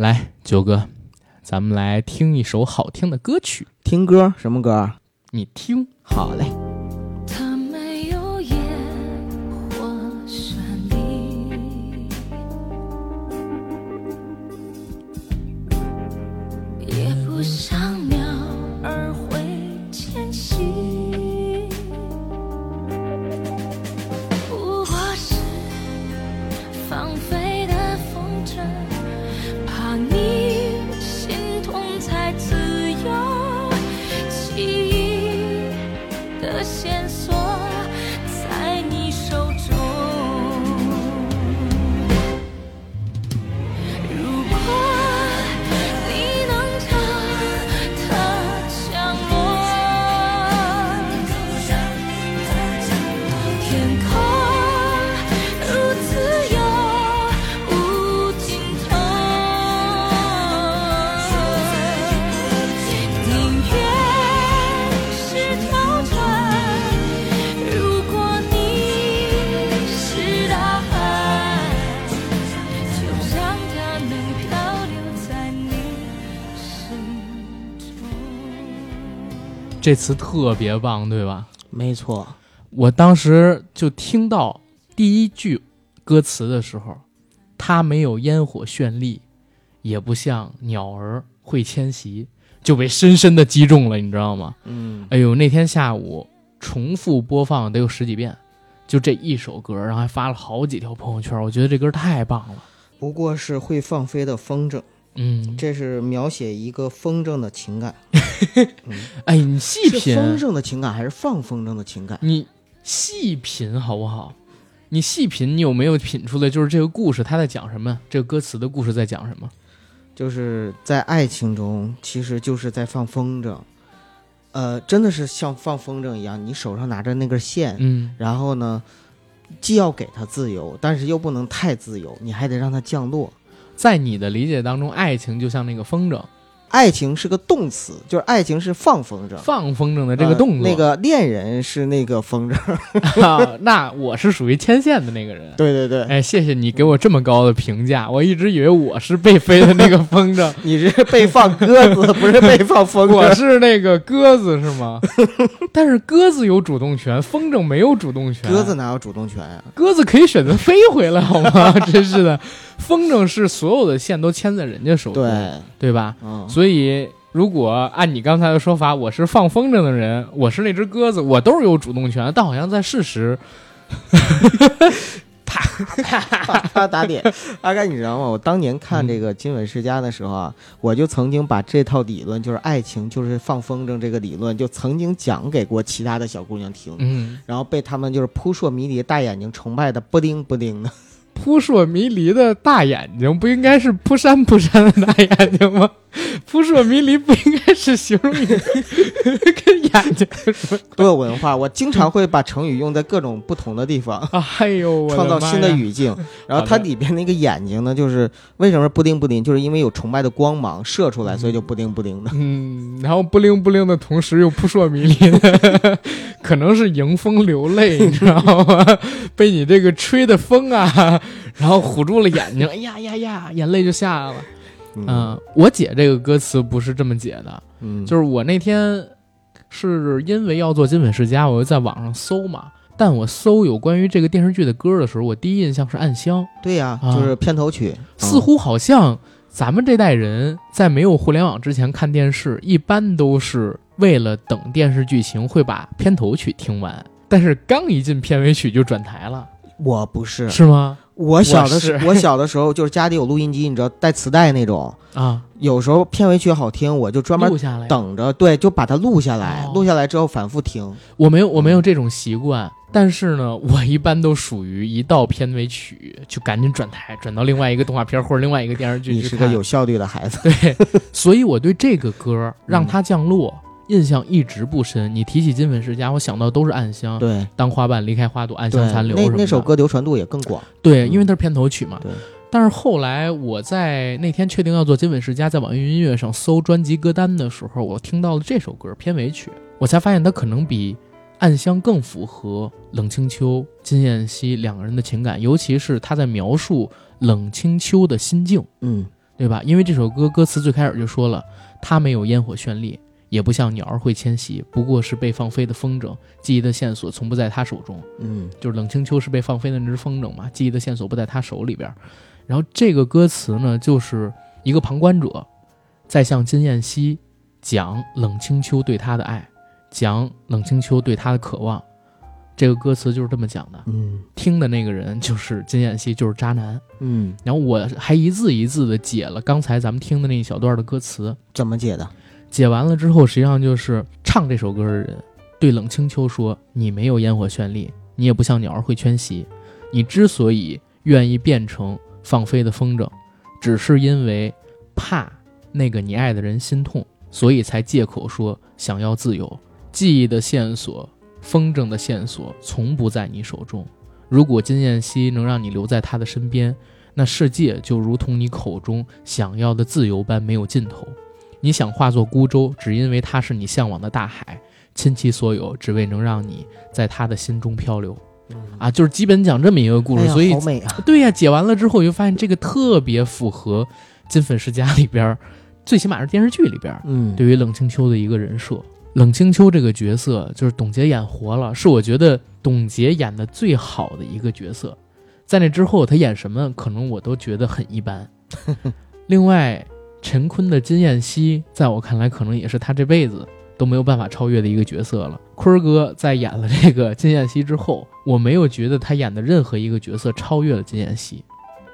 来，九哥，咱们来听一首好听的歌曲。听歌什么歌？你听，好嘞。它没有烟火绚丽，也不像鸟这词特别棒，对吧？没错，我当时就听到第一句歌词的时候，它没有烟火绚丽，也不像鸟儿会迁徙，就被深深的击中了，你知道吗？嗯，哎呦，那天下午重复播放得有十几遍，就这一首歌，然后还发了好几条朋友圈，我觉得这歌太棒了。不过是会放飞的风筝，嗯，这是描写一个风筝的情感。哎，你细品，风筝的情感还是放风筝的情感？你细品好不好？你细品，你有没有品出来？就是这个故事它在讲什么？这个歌词的故事在讲什么？就是在爱情中，其实就是在放风筝。呃，真的是像放风筝一样，你手上拿着那根线，嗯，然后呢，既要给它自由，但是又不能太自由，你还得让它降落。在你的理解当中，爱情就像那个风筝，爱情是个动词，就是爱情是放风筝。放风筝的这个动作。呃那个恋人是那个风筝，啊，那我是属于牵线的那个人。对对对，哎，谢谢你给我这么高的评价，我一直以为我是被飞的那个风筝，你是被放鸽子，不是被放风筝我筝。是那个鸽子是吗？但是鸽子有主动权，风筝没有主动权。鸽子哪有主动权呀、鸽子可以选择飞回来，好吗？真是的，风筝是所有的线都牵在人家手中，对，对吧？嗯，所以，如果按你刚才的说法，我是放风筝的人，我是那只鸽子，我都是有主动权，但好像在事实，啪啪打脸。阿甘，你知道吗？我当年看这个《金粉世家》的时候啊，我就曾经把这套理论，就是爱情就是放风筝这个理论，就曾经讲给过其他的小姑娘听，嗯，然后被他们就是扑朔迷离、大眼睛崇拜的不丁不丁的。扑朔迷离的大眼睛不应该是扑闪扑闪的大眼睛吗？扑朔迷离不应该是形容一个 跟眼睛多有文化！我经常会把成语用在各种不同的地方。啊？哎呦，创造新的语境，然后它里边那个眼睛呢，就是为什么布丁布丁，就是因为有崇拜的光芒射出来，所以就布丁布丁的。嗯，然后布灵布灵的同时又扑朔迷离的，可能是迎风流泪，你知道吗？被你这个吹的风啊，然后唬住了眼睛，哎呀呀呀，眼泪就下来了。嗯，我解这个歌词不是这么解的，嗯，就是我那天是因为要做金粉世家，我就在网上搜嘛。但我搜有关于这个电视剧的歌的时候，我第一印象是《暗香》，对呀、啊。就是片头曲，似乎好像咱们这代人在没有互联网之前看电视，一般都是为了等电视剧情会把片头曲听完，但是刚一进片尾曲就转台了，我不是，是吗？我小的时我是我小的时候就是家里有录音机，你知道带磁带那种，啊，有时候片尾曲好听，我就专门录下来。等着，对，就把它录下来，哦录下来之后反复听。我没有，我没有这种习惯，但是呢，我一般都属于一到片尾曲就赶紧转台，转到另外一个动画片或者另外一个电视剧你是个有效率的孩子，对，所以我对这个歌让它降落。印象一直不深，你提起金粉世家，我想到都是暗香。对当花瓣离开花朵，暗香残，留那什么的那首歌流传度也更广。对，嗯因为它是片头曲嘛。对。但是后来我在那天确定要做金粉世家，在网易云音乐上搜专辑歌单的时候，我听到了这首歌片尾曲，我才发现它可能比暗香更符合冷清秋、金燕西两个人的情感，尤其是他在描述冷清秋的心境。嗯，对吧？因为这首歌歌词最开始就说了，他没有烟火绚丽，也不像鸟儿会迁徙，不过是被放飞的风筝，记忆的线索从不在他手中。嗯就是冷清秋是被放飞的那只风筝嘛，记忆的线索不在他手里边儿。然后这个歌词呢，就是一个旁观者在向金燕西讲冷清秋对他的爱，讲冷清秋对他的渴望。这个歌词就是这么讲的，嗯 听的那个人就是金燕西，就是渣男。嗯，然后我还一字一字的解了刚才咱们听的那一小段的歌词，怎么解的？解完了之后，实际上就是唱这首歌的人对冷清秋说：“你没有烟火绚丽，你也不像鸟儿会迁徙。你之所以愿意变成放飞的风筝，只是因为怕那个你爱的人心痛，所以才借口说想要自由。记忆的线索，风筝的线索，从不在你手中。如果金燕西能让你留在他的身边，那世界就如同你口中想要的自由般没有尽头。”你想化作孤舟，只因为它是你向往的大海，倾其所有，只为能让你在他的心中漂流。啊，就是基本讲这么一个故事，哎所以好美啊！对呀、解完了之后，我就发现这个特别符合《金粉世家》里边，最起码是电视剧里边嗯，对于冷清秋的一个人设。冷清秋这个角色，就是董洁演活了，是我觉得董洁演的最好的一个角色。在那之后，她演什么可能我都觉得很一般。另外，陈坤的金燕西，在我看来，可能也是他这辈子都没有办法超越的一个角色了。坤儿哥在演了这个金燕西之后，我没有觉得他演的任何一个角色超越了金燕西，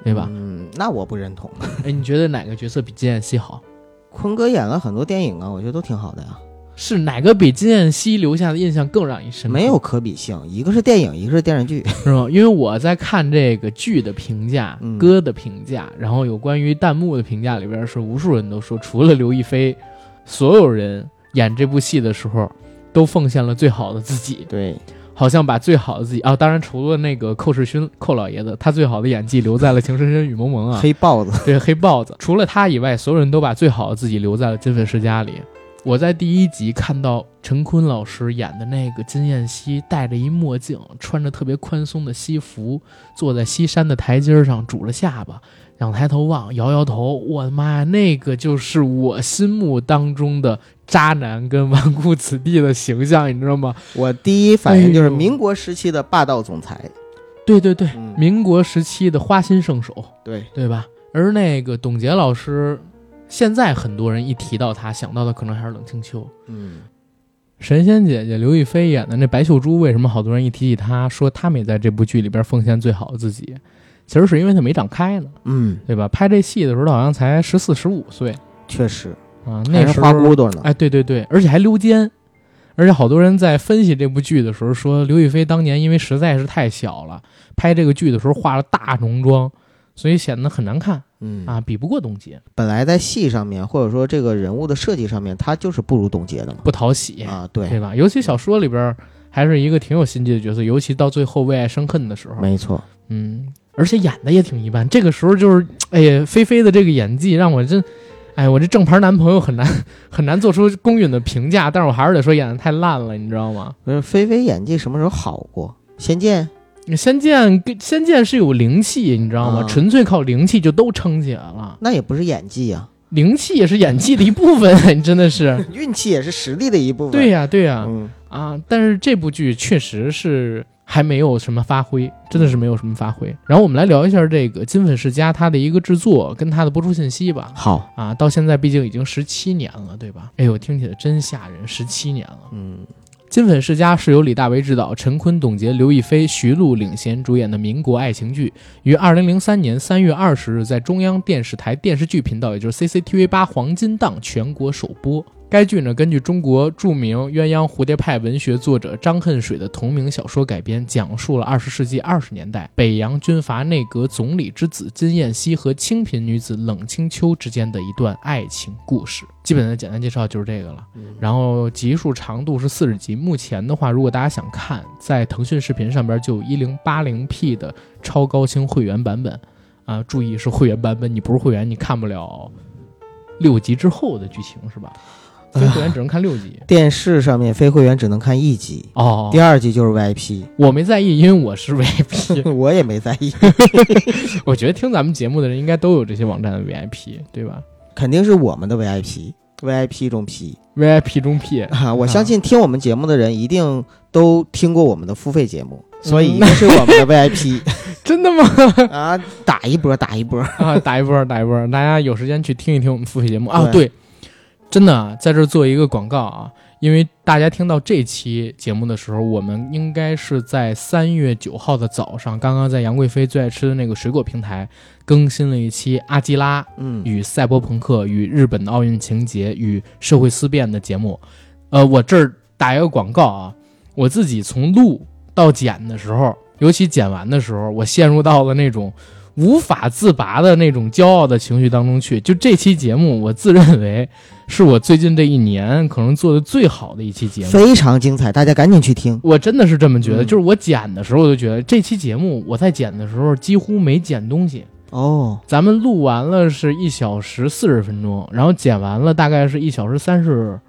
对吧？嗯，那我不认同。哎，你觉得哪个角色比金燕西好？坤哥演了很多电影啊，我觉得都挺好的呀，是哪个比金燕西留下的印象更让你深刻？没有可比性。一个是电影，一个是电视剧。是吗？因为我在看这个剧的评价、嗯歌的评价，然后有关于弹幕的评价里边，是无数人都说，除了刘亦菲，所有人演这部戏的时候都奉献了最好的自己，对，好像把最好的自己啊，当然除了那个寇世勋寇老爷子，他最好的演技留在了《情深深雨蒙蒙》啊，黑豹子。对黑豹子，除了他以外，所有人都把最好的自己留在了《金粉世家》里。我在第一集看到陈坤老师演的那个金燕西，戴着一墨镜，穿着特别宽松的西服，坐在西山的台阶上，拄着下巴，仰抬头望，摇摇头。我的妈呀，那个就是我心目当中的渣男跟纨绔子弟的形象，你知道吗？我第一反应就是民国时期的霸道总裁。对对对，嗯，民国时期的花心圣手。对，对吧？而那个董洁老师，现在很多人一提到她，想到的可能还是冷清秋。嗯，神仙姐姐刘亦菲演的那白秀珠，为什么好多人一提起她，说她没在这部剧里边奉献最好的自己？其实是因为她没长开呢，嗯，对吧？拍这戏的时候，她好像才十四十五岁确实，啊，那时候花骨朵呢。哎，对对对，而且还溜肩。而且好多人在分析这部剧的时候说，刘亦菲当年因为实在是太小了，拍这个剧的时候化了大浓妆，所以显得很难看嗯啊，比不过董洁，本来在戏上面，或者说这个人物的设计上面，他就是不如董洁的嘛。不讨喜。啊，对，对吧？尤其小说里边还是一个挺有心机的角色，尤其到最后为爱生恨的时候，没错。嗯，而且演的也挺一般。这个时候就是，哎呀，菲菲的这个演技让我真，哎，我这正牌男朋友很难 很难做出公允的评价，但是我还是得说演的太烂了，你知道吗？不是菲菲演技什么时候好过？仙剑，仙剑跟仙剑是有灵气，你知道吗？啊纯粹靠灵气就都撑起来了，那也不是演技啊，灵气也是演技的一部分，你 真的是。运气也是实力的一部分。对呀、对呀、嗯，啊，但是这部剧确实是还没有什么发挥，真的是没有什么发挥。然后我们来聊一下这个《金粉世家》它的一个制作跟它的播出信息吧。好，啊，到现在毕竟已经十七年了，对吧？哎呦，听起来真吓人，十七年了。嗯，《金粉世家》是由李大为执导，陈坤、董洁、刘亦菲、徐璐领衔主演的民国爱情剧，于二零零三年三月二十日在中央电视台电视剧频道，也就是 CCTV 八黄金档全国首播。该剧呢，根据中国著名鸳鸯蝴蝶派文学作者张恨水的同名小说改编，讲述了二十世纪二十年代北洋军阀内阁总理之子金燕西和清贫女子冷清秋之间的一段爱情故事。基本的简单介绍就是这个了。然后集数长度是四十集。目前的话，如果大家想看，在腾讯视频上边就有一零八零 P 的超高清会员版本啊，注意是会员版本，你不是会员你看不了六集之后的剧情是吧？非会员只能看六集。电视上面非会员只能看一集，哦第二集就是 VIP，我没在意，因为我是 VIP。我也没在意，我觉得听咱们节目的人应该都有这些网站的 VIP，对吧肯定是我们的 VIP，VIP 中 P？VIP 中 P，啊！我相信听我们节目的人一定都听过我们的付费节目，所以一定是我们的 VIP 真的吗？啊！打一波，打一波，啊，打一波，打一波，大家有时间去听一听我们付费节目啊。对对，真的啊在这儿做一个广告啊，因为大家听到这期节目的时候，我们应该是在三月九号的早上，刚刚在杨贵妃最爱吃的那个水果平台更新了一期阿基拉嗯，与赛博朋克与日本的奥运情节与社会思辨的节目。呃，我这儿打一个广告啊，我自己从录到剪的时候，尤其剪完的时候，我陷入到了那种无法自拔的那种骄傲的情绪当中去。就这期节目，我自认为是我最近这一年可能做的最好的一期节目。非常精彩，大家赶紧去听。我真的是这么觉得，嗯就是我剪的时候，我就觉得这期节目我在剪的时候几乎没剪东西。哦，咱们录完了是一小时四十分钟，然后剪完了大概是一小时三十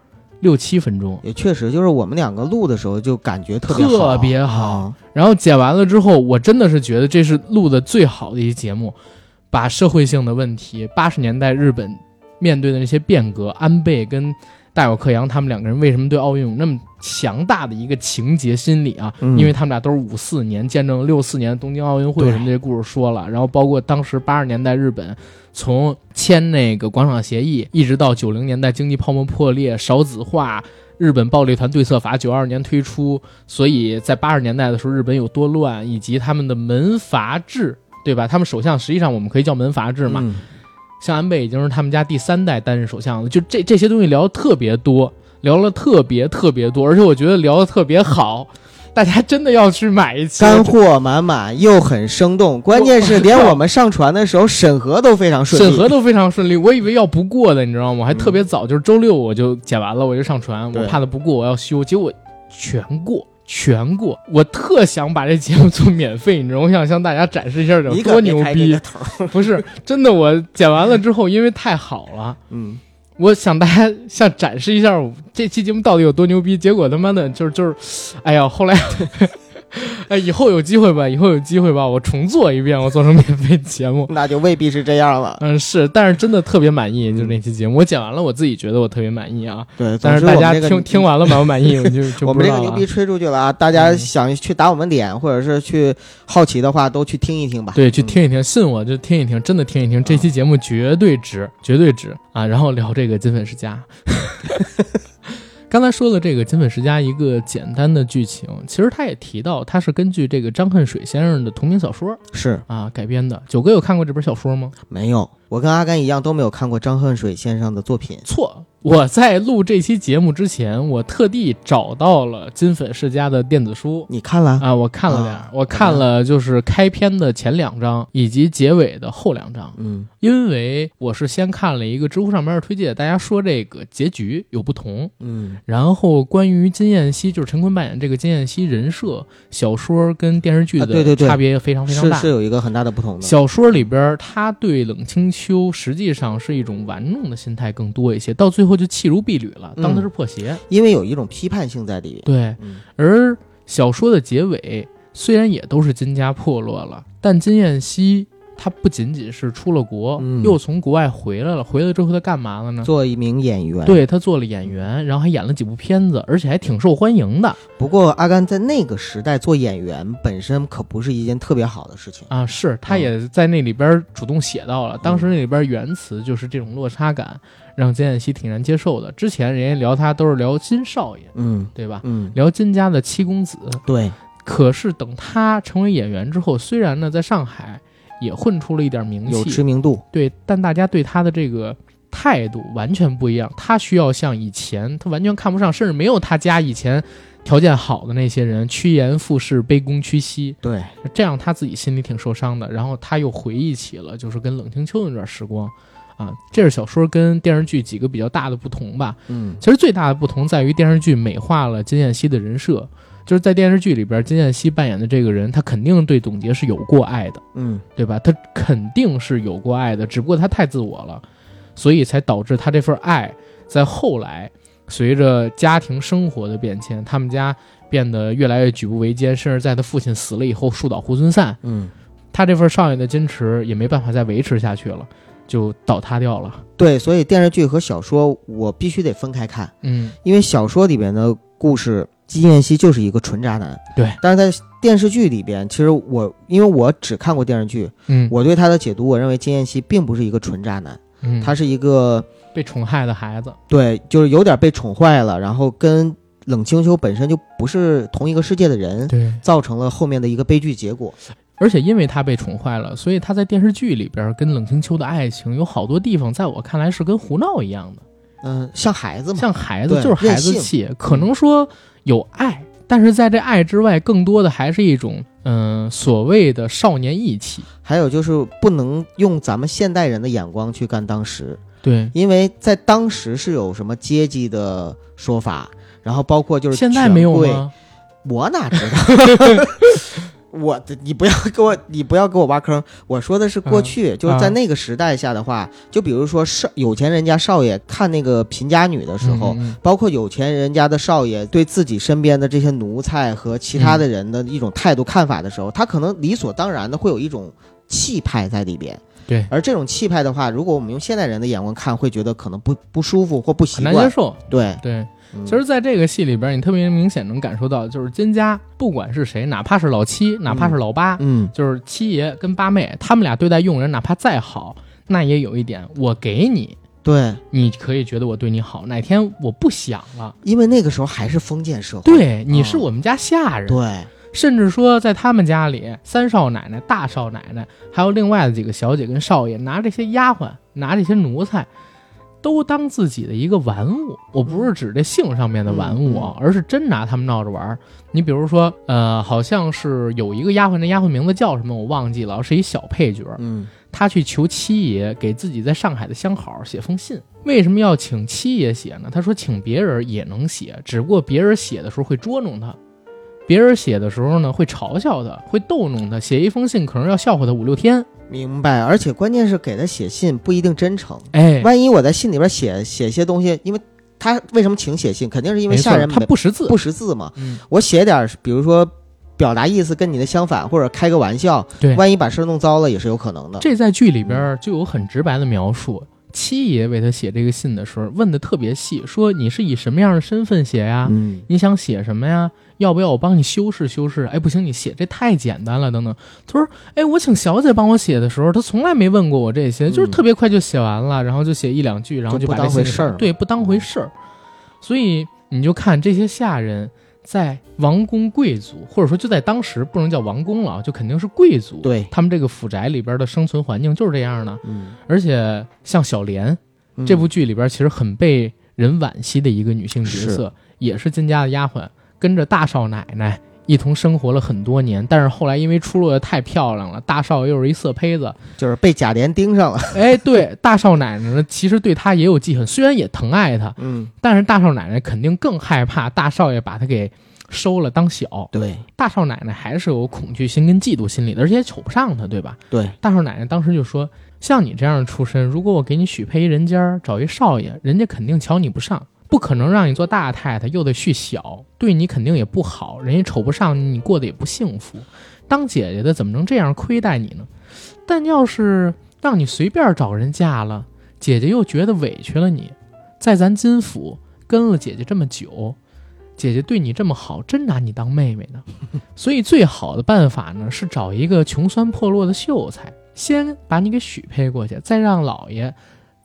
六七分钟，也确实，就是我们两个录的时候就感觉特别好，特别好啊。然后剪完了之后，我真的是觉得这是录的最好的一期节目，把社会性的问题，八十年代日本面对的那些变革，安倍跟大友克洋他们两个人为什么对奥运有那么强大的一个情节心理啊？嗯。因为他们俩都是五四年见证六四年东京奥运会什么这些故事说了，然后包括当时八十年代日本从签那个广场协议，一直到九零年代经济泡沫破裂、少子化。日本暴力团对策法九二年推出，所以在八十年代的时候，日本有多乱，以及他们的门阀制，对吧？他们首相实际上我们可以叫门阀制嘛。嗯像安倍已经是他们家第三代担任首相了，就这这些东西聊的特别多，聊了特别特别多，而且我觉得聊的特别好，大家真的要去买一期。干货满满又很生动，关键是连我们上传的时候审核都非常顺利。审核都非常顺利，我以为要不过的，你知道吗？我还特别早，就是周六我就剪完了，我就上传，我怕它不过，我要修，结果全过。全过，我特想把这节目做免费，你知道吗？我想向大家展示一下有你多牛逼不是真的，我剪完了之后，因为太好了，嗯，我想大家想展示一下这期节目到底有多牛逼，结果他妈的就是就是，哎呀，后来，哎，以后有机会吧，以后有机会吧，我重做一遍，我做成免费节目。那就未必是这样了。嗯，是，但是真的特别满意，就是那期节目，我剪完了，我自己觉得我特别满意啊。对，但是大家听听完了满不满意，我就 就我们这个牛逼。吹出去了啊！大家嗯想去打我们脸，或者是去好奇的话，都去听一听吧。对，去嗯听一听，信我就听一听，真的听一听，这期节目绝对值，绝对值啊！然后聊这个金粉世家。刚才说的这个金粉世家一个简单的剧情，其实他也提到，他是根据这个张恨水先生的同名小说是啊改编的。九哥有看过这本小说吗？没有，我跟阿甘一样都没有看过张恨水先生的作品。错，我在录这期节目之前，我特地找到了金粉世家的电子书。你看了？啊，我看了点，啊我看了就是开篇的前两章以及结尾的后两章。嗯因为我是先看了一个知乎上面的推荐，大家说这个结局有不同，嗯然后关于金燕西，就是陈坤扮演这个金燕西人设，小说跟电视剧啊对对差别非常非常大。是是有一个很大的不同的。小说里边，他对冷清秋实际上是一种玩弄的心态更多一些，到最后就弃如敝履了，当他是破鞋。因为有一种批判性在里面。对，嗯而小说的结尾虽然也都是金家破落了，但金燕西他不仅仅是出了国，嗯又从国外回来了。回来之后他干嘛了呢？做一名演员。，对他做了演员，然后还演了几部片子，而且还挺受欢迎的不过阿甘在那个时代做演员本身可不是一件特别好的事情。啊。是他嗯也在那里边主动写到了，当时那里边原词就是这种落差感，让金燕西挺难接受的。之前人家聊他都是聊金少爷，嗯对吧？嗯，聊金家的七公子，对，可是等他成为演员之后，虽然呢在上海也混出了一点名气有气，知名度。对，但大家对他的这个态度完全不一样。他需要像以前，他完全看不上，甚至没有他家以前条件好的那些人趋炎附势、卑躬屈膝，对，这样他自己心里挺受伤的。然后他又回忆起了就是跟冷清秋那段时光。啊，这是小说跟电视剧几个比较大的不同吧。嗯其实最大的不同在于电视剧美化了金燕西的人设，就是在电视剧里边，金燕西扮演的这个人，他肯定对董洁是有过爱的，嗯对吧？他肯定是有过爱的，只不过他太自我了，所以才导致他这份爱在后来随着家庭生活的变迁，他们家变得越来越举步维艰，甚至在他父亲死了以后树倒猢狲散，嗯，他这份少爷的矜持也没办法再维持下去了，就倒塌掉了。对，所以电视剧和小说我必须得分开看，嗯，因为小说里边的故事，金燕西就是一个纯渣男，对，但是在电视剧里边，其实我因为我只看过电视剧，嗯，我对他的解读，我认为金燕西并不是一个纯渣男，嗯。他是一个被宠害的孩子。对，就是有点被宠坏了，然后跟冷清秋本身就不是同一个世界的人，对，造成了后面的一个悲剧结果。而且因为他被宠坏了，所以他在电视剧里边跟冷清秋的爱情有好多地方，在我看来是跟胡闹一样的，嗯、像孩子嘛，像孩子就是孩子气，可能说有爱，但是在这爱之外，更多的还是一种嗯、所谓的少年义气。还有就是不能用咱们现代人的眼光去看当时，对，因为在当时是有什么阶级的说法，然后包括就是现在没有吗？我哪知道？我的你不要给我，你不要给我挖坑。我说的是过去，就是在那个时代下的话，就比如说少有钱人家少爷看那个贫家女的时候，包括有钱人家的少爷对自己身边的这些奴才和其他的人的一种态度看法的时候，他可能理所当然的会有一种气派在里边。对而这种气派的话，如果我们用现代人的眼光看，会觉得可能不不舒服或不习很难接惯。受。对，对，嗯其实，在这个戏里边，你特别明显能感受到，就是金家不管是谁，哪怕是老七，哪怕是老八，嗯，就是七爷跟八妹，他们俩对待佣人，哪怕再好，那也有一点，我给你，对，你可以觉得我对你好，哪天我不想了，因为那个时候还是封建社会。对，你是我们家下人，对，甚至说在他们家里，三少奶奶、大少奶奶，还有另外的几个小姐跟少爷，拿这些丫鬟，拿这些奴才。都当自己的一个玩物，我不是指这性上面的玩物啊，而是真拿他们闹着玩儿。你比如说，呃，好像是有一个丫鬟，那丫鬟名字叫什么我忘记了，是一小配角，嗯他去求七爷给自己在上海的相好写封信。为什么要请七爷写呢？他说请别人也能写，只不过别人写的时候会捉弄他，别人写的时候呢会嘲笑他，会逗弄他。写一封信可能要笑话他五六天。明白。而且关键是给他写信不一定真诚，哎，万一我在信里边写写些东西，因为他为什么请写信，肯定是因为下人他不识字，不识字嘛。嗯，我写点，比如说表达意思跟你的相反，或者开个玩笑，对，万一把事儿弄糟了也是有可能的。这在剧里边就有很直白的描述。七爷为他写这个信的时候，问的特别细，说你是以什么样的身份写呀？嗯，你想写什么呀？要不要我帮你修饰修饰？哎，不行，你写这太简单了，等等。他说，哎，我请小姐帮我写的时候，他从来没问过我这些，就是特别快就写完了，然后就写一两句，然后就不把这信当回事儿对，不当回事儿。所以你就看这些下人在王公贵族，或者说就在当时不能叫王公了，就肯定是贵族。对他们这个府宅里边的生存环境就是这样的。嗯，而且像小莲，嗯这部剧里边其实很被人惋惜的一个女性角色，也是金家的丫鬟，跟着大少奶奶一同生活了很多年。但是后来因为出落的太漂亮了，大少又是一色胚子，就是被贾琏盯上了。哎，对，大少奶奶呢，其实对他也有记恨，虽然也疼爱他，嗯，但是大少奶奶肯定更害怕大少爷把他给收了当小。对大少奶奶还是有恐惧心跟嫉妒心理的，而且也瞅不上他，对吧？对，大少奶奶当时就说：“像你这样的出身，如果我给你许配一人家，找一少爷，人家肯定瞧你不上，不可能让你做大太太，又得续小，对你肯定也不好，人家瞅不上你，你过得也不幸福。当姐姐的怎么能这样亏待你呢？但要是让你随便找人嫁了，姐姐又觉得委屈了你，在咱金府跟了姐姐这么久。”姐姐对你这么好，真拿你当妹妹呢。所以最好的办法呢，是找一个穷酸破落的秀才，先把你给许配过去，再让老爷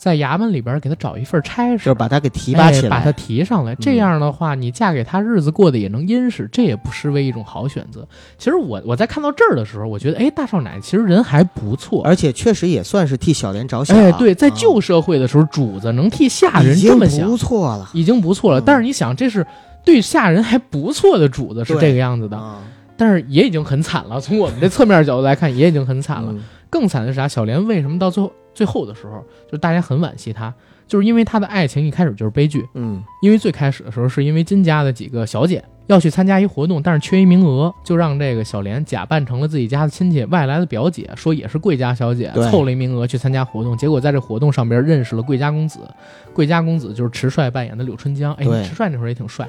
在衙门里边给他找一份差事，就是把他给提拔起来，哎把他提上来。这样的话，你嫁给他，日子过得也能殷实，这也不失为一种好选择。其实我我在看到这儿的时候，我觉得，哎，大少奶其实人还不错。而且确实也算是替小莲着想。哎，对，在啊旧社会的时候，主子能替下人这么想不，错了。已经不错了。嗯但是你想，这是对下人还不错的主子是这个样子的，啊，但是也已经很惨了。从我们这侧面角度来看，也已经很惨了。嗯更惨的是啥？小莲为什么到最后最后的时候，就大家很惋惜他，就是因为他的爱情一开始就是悲剧。嗯因为最开始的时候，是因为金家的几个小姐要去参加一活动，但是缺一名额，就让这个小莲假扮成了自己家的亲戚外来的表姐，说也是贵家小姐，凑了一名额去参加活动。结果在这活动上边认识了贵家公子，贵家公子就是迟帅扮演的柳春江。哎，对迟帅那会儿也挺帅。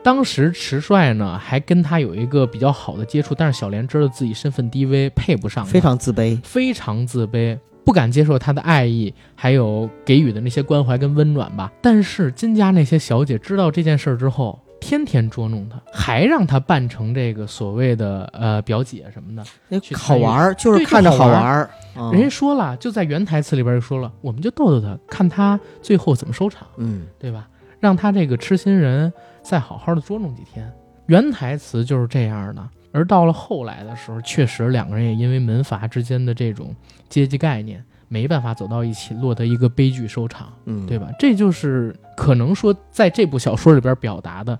当时迟帅呢还跟他有一个比较好的接触，但是小莲知道自己身份低微，配不上他，非常自卑。非常自卑，不敢接受他的爱意，还有给予的那些关怀跟温暖吧。但是金家那些小姐知道这件事儿之后，天天捉弄他，还让他扮成这个所谓的呃表姐什么的。去好玩儿，就是看着好玩好玩儿。嗯人家说了，就在原台词里边就说了，我们就逗逗他，看他最后怎么收场，嗯，对吧？让他这个痴心人再好好的捉弄几天。原台词就是这样的，而到了后来的时候，确实两个人也因为门阀之间的这种阶级概念没办法走到一起，落得一个悲剧收场，嗯，对吧？这就是可能说在这部小说里边表达的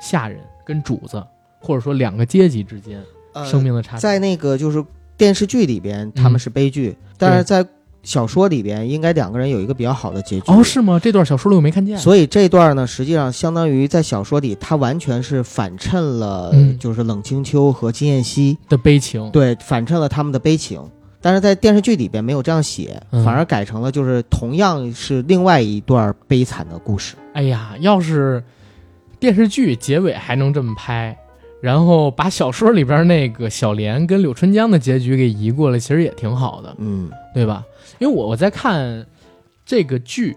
下人跟主子，或者说两个阶级之间呃生命的差距。在那个就是电视剧里边，他嗯们是悲剧，但是在小说里边，应该两个人有一个比较好的结局。哦，是吗？这段小说里我没看见。所以这段呢，实际上相当于在小说里，它完全是反衬了，嗯就是冷清秋和金燕西，的悲情，对，反衬了他们的悲情。但是在电视剧里边没有这样写，嗯反而改成了就是同样是另外一段悲惨的故事。哎呀，要是电视剧结尾还能这么拍，然后把小说里边那个小莲跟柳春江的结局给移过来，其实也挺好的，嗯对吧？因为我我在看这个剧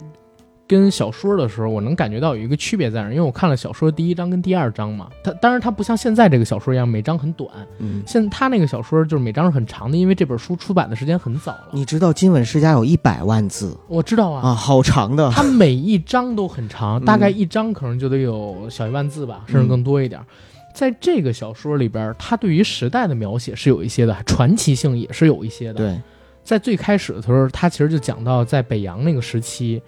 跟小说的时候，我能感觉到有一个区别在哪儿，因为我看了小说第一章跟第二章嘛，它当然它不像现在这个小说一样每章很短，嗯，现它那个小说就是每章是很长的，因为这本书出版的时间很早了。你知道金吻世家有一百万字我知道啊，啊，好长的。它每一章都很长，嗯大概一章可能就得有小一万字吧，甚至更多一点。在这个小说里边，它对于时代的描写是有一些的，传奇性也是有一些的。，对，在最开始的时候，他其实就讲到在北洋那个时期，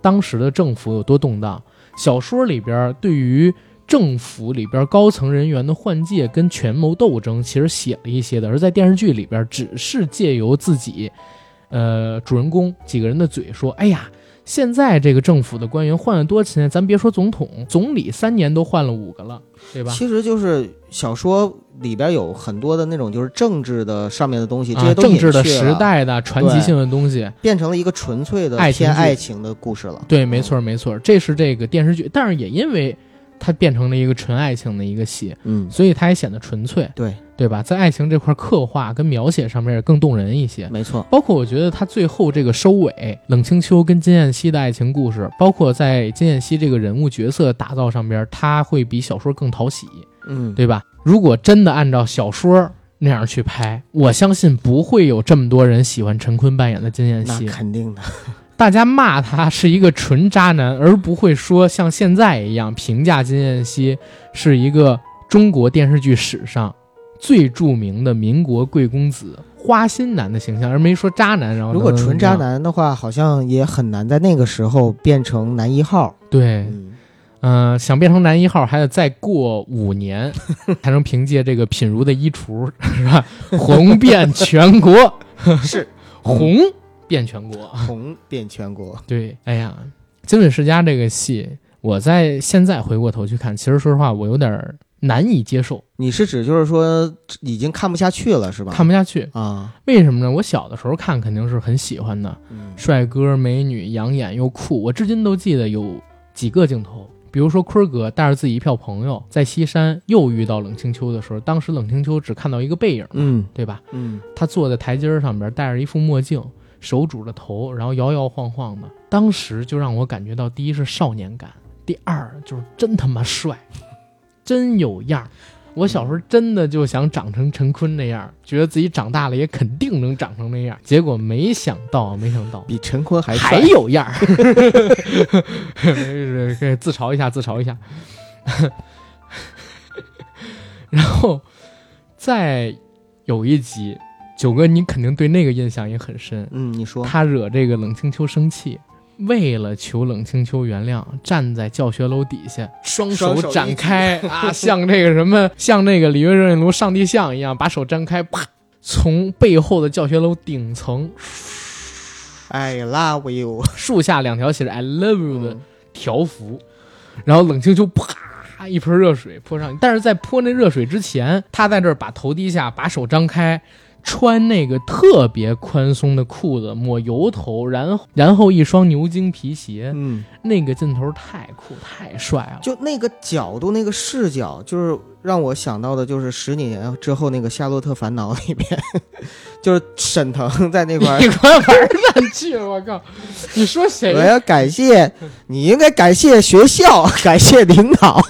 当时的政府有多动荡。小说里边对于政府里边高层人员的换届跟权谋斗争，其实写了一些的，而在电视剧里边，只是借由自己，呃，主人公几个人的嘴说：“哎呀，现在这个政府的官员换了多勤？咱别说总统，总理三年都换了五个了，对吧？其实就是小说里边有很多的那种就是政治的上面的东西，这些啊，政治的时代的传奇性的东西，变成了一个纯粹的爱情爱情的故事了。对，没错没错，这是这个电视剧，但是也因为它变成了一个纯爱情的一个戏，嗯，所以它也显得纯粹，对，对吧？在爱情这块刻画跟描写上面也更动人一些。没错。包括我觉得他最后这个收尾，冷清秋跟金燕西的爱情故事，包括在金燕西这个人物角色打造上边，他会比小说更讨喜，嗯，对吧？如果真的按照小说那样去拍，我相信不会有这么多人喜欢陈坤扮演的金燕那西。肯定的。大家骂他是一个纯渣男，而不会说像现在一样评价金燕西是一个中国电视剧史上最著名的民国贵公子、花心男的形象，而没说渣男。然后如果纯渣，男的话，好像也很难在那个时候变成男一号。对，嗯，嗯、想变成男一号，还得再过五年 才能凭借这个品如的衣橱，是吧？红遍全国，是红遍全国。红遍全国。对，哎呀，《金粉世家》这个戏，我在现在回过头去看，其实说实话，我有点儿难以接受，你是指就是说已经看不下去了，是吧？看不下去。啊，为什么呢？我小的时候看肯定是很喜欢的，嗯帅哥美女，养眼又酷。我至今都记得有几个镜头，比如说坤儿哥带着自己一票朋友在西山又遇到冷清秋的时候，当时冷清秋只看到一个背影，嗯对吧？嗯，他坐在台阶上边，戴着一副墨镜，手拄着头，然后摇摇晃晃的。当时就让我感觉到，第一是少年感，第二就是真他妈帅，真有样儿。我小时候真的就想长成陈坤那样，觉得自己长大了也肯定能长成那样。结果没想到，没想到比陈坤还还帅。有样儿，自嘲一下，自嘲一下。然后再有一集，九哥你肯定对那个印象也很深。嗯，你说。他惹这个冷清秋生气，为了求冷清秋原谅，站在教学楼底下，双手展举开 啊，像这个什么，像那个里约热内卢上帝像一样，把手张开，啪，从背后的教学楼顶层 I love you。树下两条写着 “I love you” 的嗯条幅，然后冷清秋啪啪一盆热水泼上去，但是在泼那热水之前，他在这儿把头低下，把手张开。穿那个特别宽松的裤子，抹油头，然后然后一双牛津皮鞋，嗯，那个镜头太酷太帅了。就那个角度，那个视角，就是让我想到的，就是十几年之后那个《夏洛特烦恼》里面，就是沈腾在那块儿 你快玩上去了，我靠！你说谁我？要感谢，你应该感谢学校，感谢领导。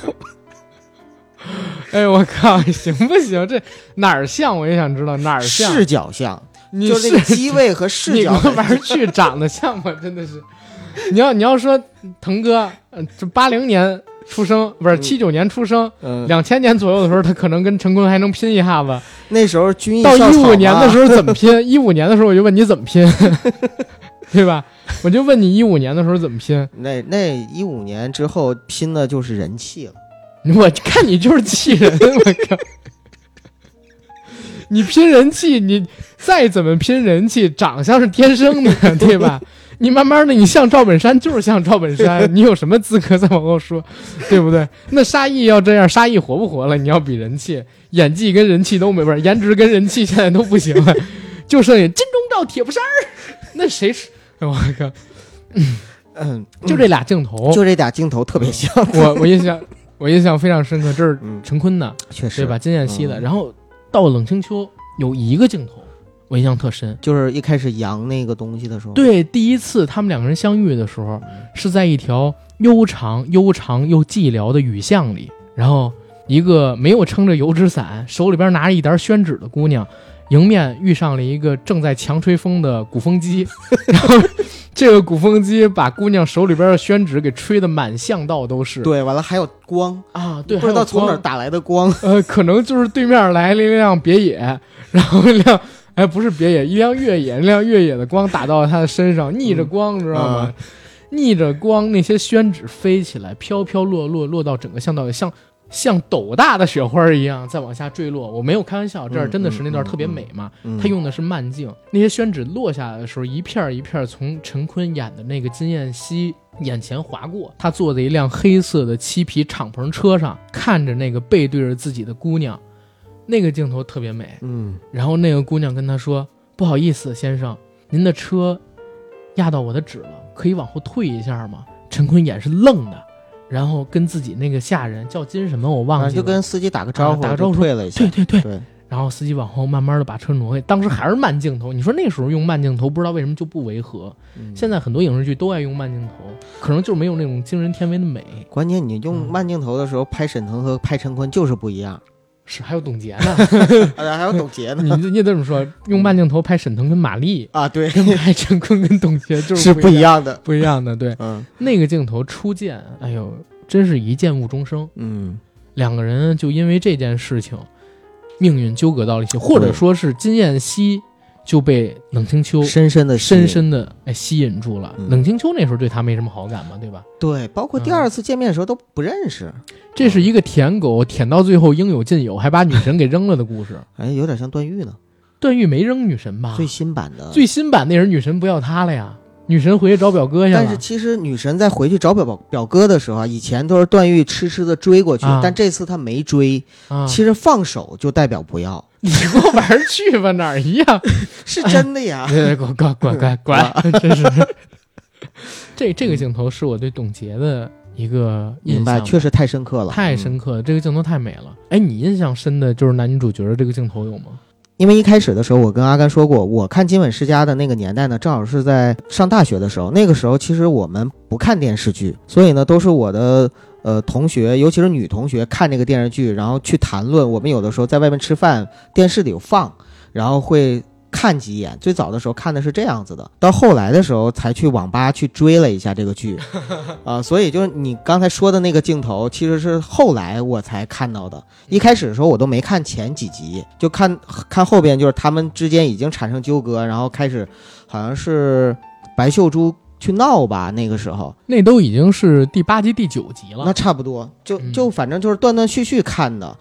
哎，我靠，行不行？这哪儿像？我也想知道哪儿像。视角像，你就是那个机位和视角给我玩去，长得像吗？真的是。你要你要说腾哥，呃，这八零年出生，不是嗯七九年出生，嗯，两千年左右的时候，他可能跟陈坤还能拼一下子。那时候军艺到一五年的时候，候怎么拼？一五年的时候我就问你怎么拼，对吧？我就问你一五年的时候怎么拼？那那一五年之后拼的就是人气了。我看你就是气人，我靠！你拼人气，你再怎么拼人气，长相是天生的，对吧？你慢慢的，你像赵本山就是像赵本山，你有什么资格再往后说，对不对？那沙溢要这样，沙溢活不活了？你要比人气，演技跟人气都没，不是颜值跟人气现在都不行了，就剩下金钟罩铁布衫儿，那谁是？哎我靠！嗯，就这俩镜头，就这俩镜头特别像，我我印象我印象非常深刻，这是嗯，陈坤的。确实对吧？？金燕西的。嗯然后到冷清秋有一个镜头，我印象特深。就是一开始扬那个东西的时候，，对，第一次他们两个人相遇的时候，是在一条悠长、悠长又寂寥的雨巷里，然后一个没有撑着油纸伞，手里边拿着一沓宣纸的姑娘，迎面遇上了一个正在强吹风的鼓风机，然后这个鼓风机把姑娘手里边的宣纸给吹得满巷道都是。对，完了还有光，啊，对，不知道从哪儿打来的光，呃，可能就是对面来了一辆别野，然后一辆哎不是别野，一辆越野，那辆越野的光打到他的身上，逆着光，知道吗？逆着光，那些宣纸飞起来，飘飘落落，落到整个巷道里，像像斗大的雪花一样再往下坠落。我没有开玩笑，这儿真的是那段特别美嘛。嗯他用的是慢镜，那些宣纸落下来的时候，一片儿一片儿从陈坤演的那个金燕西眼前划过。他坐在一辆黑色的漆皮敞篷车上，看着那个背对着自己的姑娘，那个镜头特别美。嗯然后那个姑娘跟他说：“不好意思，先生，您的车压到我的纸了，可以往后退一下吗？”陈坤眼是愣的，然后跟自己那个下人叫金什么我忘记了，就跟司机打个招呼，啊打个招呼了一下对，对对，对，然后司机往后慢慢的把车挪开，当时还是慢镜头。你说那时候用慢镜头，不知道为什么就不违和。嗯现在很多影视剧都爱用慢镜头，可能就是没有那种惊人天为的美。关键你用嗯慢镜头的时候拍沈腾和拍陈坤就是不一样，是，还有董洁呢，啊，还有董洁你呢，你你这么说，用慢镜头拍沈腾跟马丽，啊，对，跟拍陈坤跟董洁就是是不一样，样的，不一样的。对，嗯。那个镜头初见，哎呦，真是一见误终生。嗯，两个人就因为这件事情，命运纠葛到了一起，或者说是金燕西就被冷清秋深深的深深的哎吸引住了。嗯冷清秋那时候对他没什么好感嘛，对吧？对，包括第嗯二次见面的时候都不认识，这是一个舔狗，舔到最后应有尽有，还把女神给扔了的故事。哎，有点像段誉呢，段誉没扔女神吧？最新版的，最新版那人女神不要他了呀，女神回去找表哥去了。但是其实女神在回去找表表表哥的时候啊，以前都是段誉痴痴的追过去，啊但这次他没追。啊，其实放手就代表不要，你给我玩儿去吧，哪儿一样？是真的呀。对，滚滚滚滚滚！真是。这这个镜头是我对董洁的一个印明白，象，确实太深刻了，太嗯深刻了。这个镜头太美了。哎，你印象深的就是男女主角的这个镜头有吗？因为一开始的时候，我跟阿甘说过，我看《金粉世家》的那个年代呢，正好是在上大学的时候。那个时候，其实我们不看电视剧，所以呢，都是我的呃同学，尤其是女同学看这个电视剧，然后去谈论。我们有的时候在外面吃饭，电视里有放，然后会看几眼。最早的时候看的是这样子的，到后来的时候才去网吧去追了一下这个剧，啊、所以就是你刚才说的那个镜头，其实是后来我才看到的。一开始的时候我都没看前几集，就看看后边，就是他们之间已经产生纠葛，然后开始好像是白秀珠去闹吧，那个时候那都已经是第八集、第九集了那。差不多，就嗯就反正就是断断续续看的。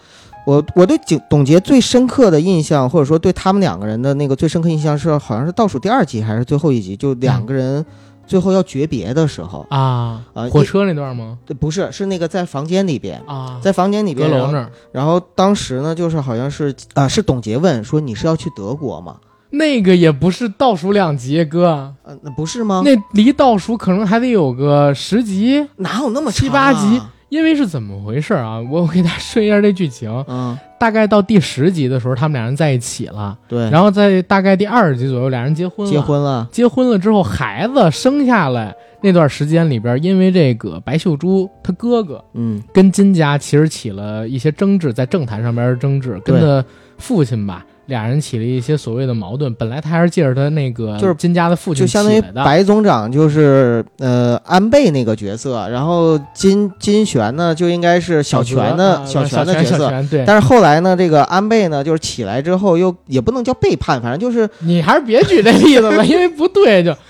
我我对景董洁最深刻的印象，或者说对他们两个人的那个最深刻印象是，好像是倒数第二集还是最后一集，就两个人最后要诀别的时候，啊啊，火车那段吗？对不是是那个在房间里边，啊，在房间里边，阁楼那儿，然后当时呢，就是好像是啊，是董洁问说你是要去德国吗？那个也不是倒数两集，哥，呃，那不是吗？那离倒数可能还得有个十集，哪有那么七长啊八集？因为是怎么回事啊？我我给大家说一下这剧情。嗯，大概到第十集的时候，他们俩人在一起了，对，然后在大概第二十集左右，俩人结婚了。结婚了，结婚了之后，孩子生下来那段时间里边，因为这个白秀珠她哥哥嗯跟金家其实起了一些争执，在政坛上面的争执，跟他父亲吧，俩人起了一些所谓的矛盾。本来他还是借着他那个就是金家的父亲就相当于白总长就是呃安倍那个角色，然后金金玄呢就应该是小泉泽的啊小泉的角色。对，但是后来呢，这个安倍呢，就是起来之后又也不能叫背叛，反正就是你还是别举这例子了，因为不对就。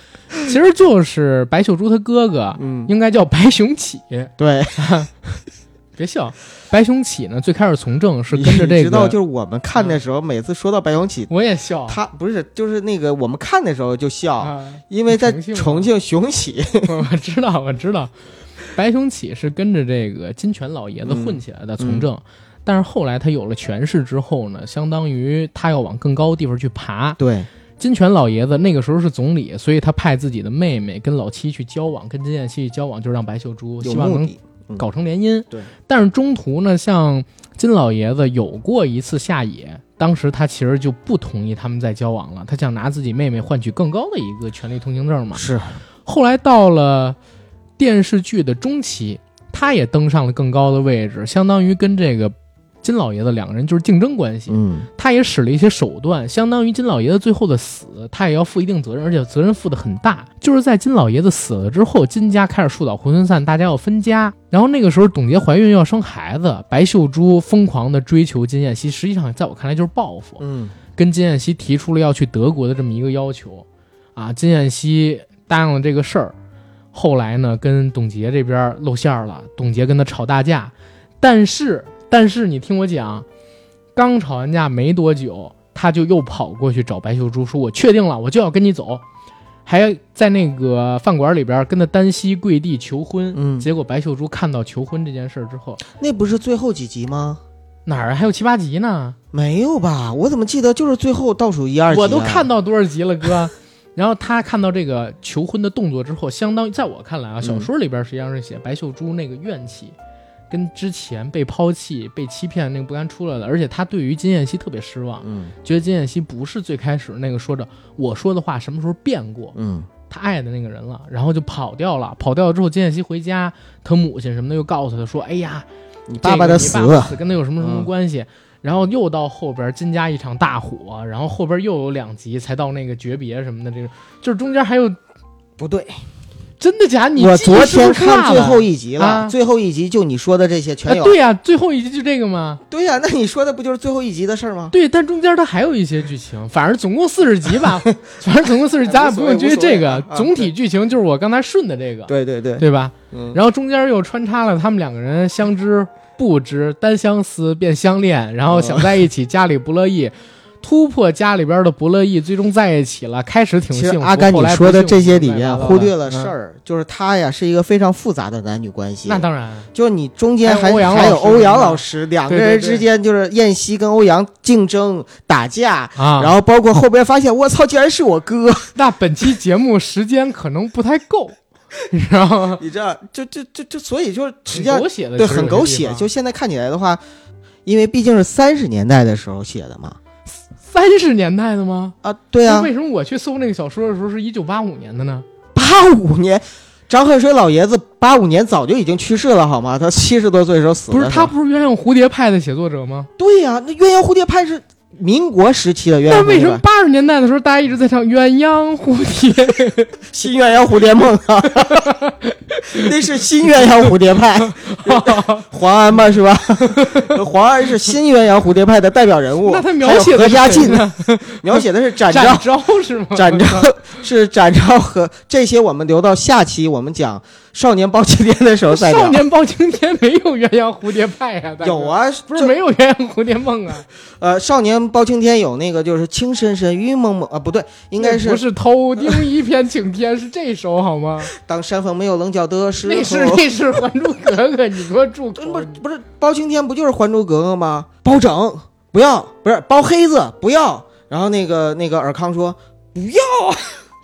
其实就是白秀珠他哥哥，嗯，应该叫白雄起，对，别笑。白熊起呢，最开始从政是跟着这你知道，就是我们看的时候，每次说到白熊起，我也笑他不是就是那个我们看的时候就笑，啊，因为在重庆雄起，我知道，我知道，白熊起是跟着这个金泉老爷子混起来的从政，但是后来他有了权势之后呢，相当于他要往更高的地方去爬。对，金泉老爷子那个时候是总理，所以他派自己的妹妹跟老七去交往，跟金燕西去交往，就让白秀珠搞成联姻。对，但是中途呢，像金老爷子有过一次下野，当时他其实就不同意他们再交往了，他想拿自己妹妹换取更高的一个权利通行证嘛。是，后来到了电视剧的中期，他也登上了更高的位置，相当于跟这个金老爷子两个人就是竞争关系。嗯，他也使了一些手段，相当于金老爷子最后的死，他也要负一定责任，而且责任负的很大。就是在金老爷子死了之后，金家开始树倒猢狲散，大家要分家。然后那个时候，董洁怀孕要生孩子，白秀珠疯狂地追求金燕西，实际上在我看来就是报复。嗯，跟金燕西提出了要去德国的这么一个要求，啊，金燕西答应了这个事儿。后来呢，跟董洁这边露馅儿了，董洁跟他吵大架，但是但是你听我讲，刚吵完架没多久，他就又跑过去找白秀珠，说我确定了，我就要跟你走，还在那个饭馆里边跟他单膝跪地求婚。嗯结果白秀珠看到求婚这件事儿之后，那不是最后几集吗？哪儿啊还有七八集呢？没有吧？我怎么记得就是最后倒数一二集、啊？我都看到多少集了，哥。然后他看到这个求婚的动作之后，相当于在我看来啊，嗯小说里边实际上是写白秀珠那个怨气，跟之前被抛弃、被欺骗那个不甘出来了，而且他对于金燕西特别失望，嗯。觉得金燕西不是最开始那个说着我说的话什么时候变过，嗯。他爱的那个人了，然后就跑掉了。跑掉了之后，金燕西回家，他母亲什么的又告诉他说：“哎呀，你爸爸的死，这个爸爸死跟他有什么什么嗯关系？然后又到后边金家一场大火，然后后边又有两集才到那个诀别什么的，这个就是中间还有不对，真的假？你我昨天看最后一集了，啊最后一集就你说的这些全有。啊对呀、最后一集就这个吗？对呀、那你说的不就是最后一集的事儿吗？对，但中间它还有一些剧情，反正总共四十集吧，反正总共四十集，咱也不用追这个总体剧情就是我刚才顺的这个，对对对，对吧？嗯，然后中间又穿插了他们两个人相知不知，单相思变相恋，然后想在一起，家里不乐意，突破家里边的不乐意，最终在一起了。开始挺其幸福，甘你说的这些里面忽略了事嗯儿，就是他呀是一个非常复杂的男女关系。那当然，就是你中间还还有欧阳老师两个人之间就是燕西跟欧阳竞争打架，啊，然后包括后边发现我操，竟然是我哥，那本期节目时间可能不太够，你知道吗？你知道，就就就就所以就是实际上狗血的，对很狗血。就现在看起来的话，因为毕竟是三十年代的时候写的嘛，三十年代的吗？啊，对啊，那为什么我去搜那个小说的时候是一九八五年的呢？八五年。张恨水老爷子八五年早就已经去世了，好吗？他七十多岁的时候死的。不是他，不是鸳鸯蝴蝶派的写作者吗？对呀、那鸳鸯蝴蝶派是民国时期的鸳鸯蝴蝶那为什么，八十年代的时候大家一直在唱鸳鸯蝴蝶？新鸳鸯蝴蝶梦啊？那是新鸳鸯蝴蝶派，黄安吧是吧？黄安是新鸳鸯蝴蝶派的代表人物。那他描写的何家劲，呢？描写的是展展昭，昭是吗？展昭是展昭和这些，我们留到下期我们讲少年包青天的时候在少。年包青天没有鸳鸯蝴蝶派呀、大哥有，啊，不是没有鸳鸯蝴蝶梦啊，呃，少年包青天有那个就是情深深雨蒙蒙啊，不对，应该是不是偷听一片晴天，是这首好吗？当山峰没有棱角的时候。那是 那是《还珠格格》，你给我住口！不是不是包青天不就是《还珠格格》吗？包拯不要，不是包黑子不要。然后那个那个尔康说不要，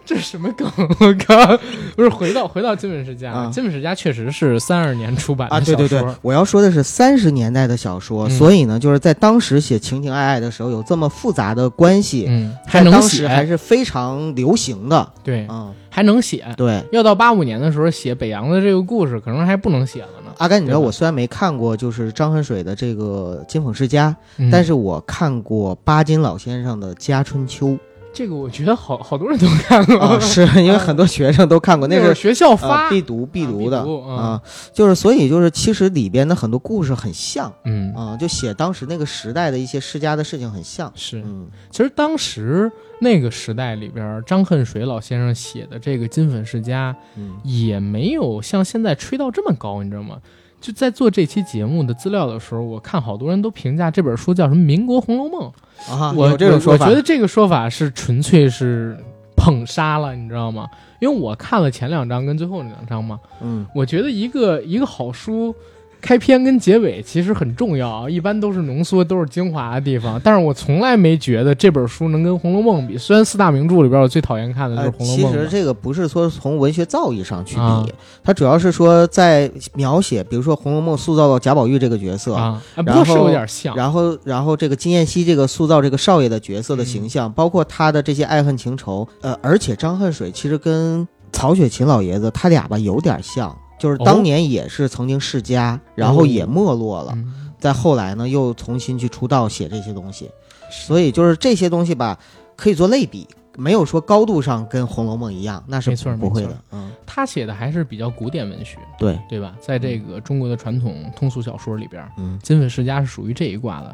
这是什么梗？我靠！不是回到回到金粉世家，啊金粉世家确实是三二年出版啊，的小说，对对对，我要说的是三十年代的小说，嗯所以呢，就是在当时写情情爱爱的时候有这么复杂的关系，嗯，还能写，当时还是非常流行的。对，嗯，还能写。对。要到八五年的时候写北洋的这个故事，可能还不能写了呢。阿甘，你知道我虽然没看过就是张恨水的这个《金粉世家》，嗯但是我看过巴金老先生的《家春秋》这个我觉得好好多人都看过，啊，是因为很多学生都看过，那是学校发。呃必读必读的啊。啊，就是所以就是其实里边的很多故事很像嗯，啊，就写当时那个时代的一些世家的事情很像，是。嗯。其实当时那个时代里边，张恨水老先生写的这个《金粉世家》嗯。也没有像现在吹到这么高，你知道吗？就在做这期节目的资料的时候，我看好多人都评价这本书叫什么《民国红楼梦》，啊，我这种说法，我觉得这个说法是纯粹是捧杀了，你知道吗？因为我看了前两章跟最后那两章嘛，嗯。我觉得一个一个好书，开篇跟结尾其实很重要啊，一般都是浓缩，都是精华的地方。但是我从来没觉得这本书能跟《红楼梦》比。虽然四大名著里边我最讨厌看的就是呃《红楼梦》嘛其实这个不是说从文学造诣上去比，啊它主要是说在描写，比如说《红楼梦》塑造到贾宝玉这个角色，啊，啊不是有点像。然后然后这个金燕西这个塑造这个少爷的角色的形嗯象，包括他的这些爱恨情仇，呃，而且张恨水其实跟曹雪芹老爷子他俩吧有点像。就是哦当年也是曾经世家，然后也没落了，嗯再后来呢又重新去出道写这些东西，所以就是这些东西吧，可以做类比，没有说高度上跟《红楼梦》一样，那是没错没错不会的。嗯，他写的还是比较古典文学，对，对吧？在这个中国的传统通俗小说里边，嗯《金粉世家》是属于这一挂的。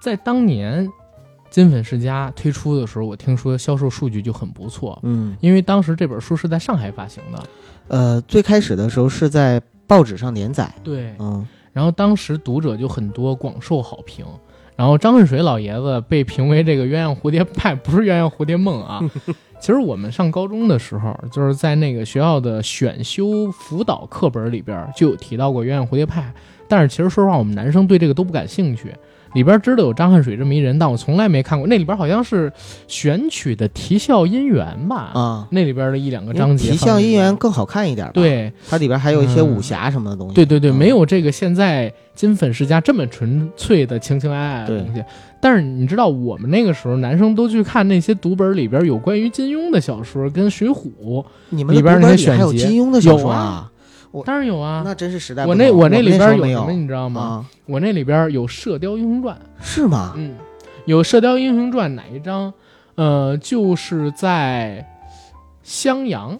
在当年，《金粉世家》推出的时候，我听说销售数据就很不错，嗯，因为当时这本书是在上海发行的。呃，最开始的时候是在报纸上连载，对，嗯然后当时读者就很多，广受好评。然后张恨水老爷子被评为这个鸳鸯蝴蝶派，不是鸳鸯蝴蝶梦啊。其实我们上高中的时候，就是在那个学校的选修辅导课本里边就有提到过鸳鸯蝴蝶派，但是其实说实话，我们男生对这个都不感兴趣。里边知道有张恨水这么一人，但我从来没看过。那里边好像是选取的啼笑姻缘吧？啊，那里边的一两个章节啼笑姻缘更好看一点吧？，对，它里边还有一些嗯武侠什么的东西。对对对，嗯没有这个现在金粉世家这么纯粹的情情爱爱的东西。但是你知道，我们那个时候男生都去看那些读本里边有关于金庸的小说，跟水浒，你们里边还有那些选节金庸的小有说啊？当然有啊。那真是时代我那。我那那里边有有什么，你知道吗？啊？我那里边有《射雕英雄传》，是吗？嗯，有《射雕英雄传》哪一章？呃，就是在襄阳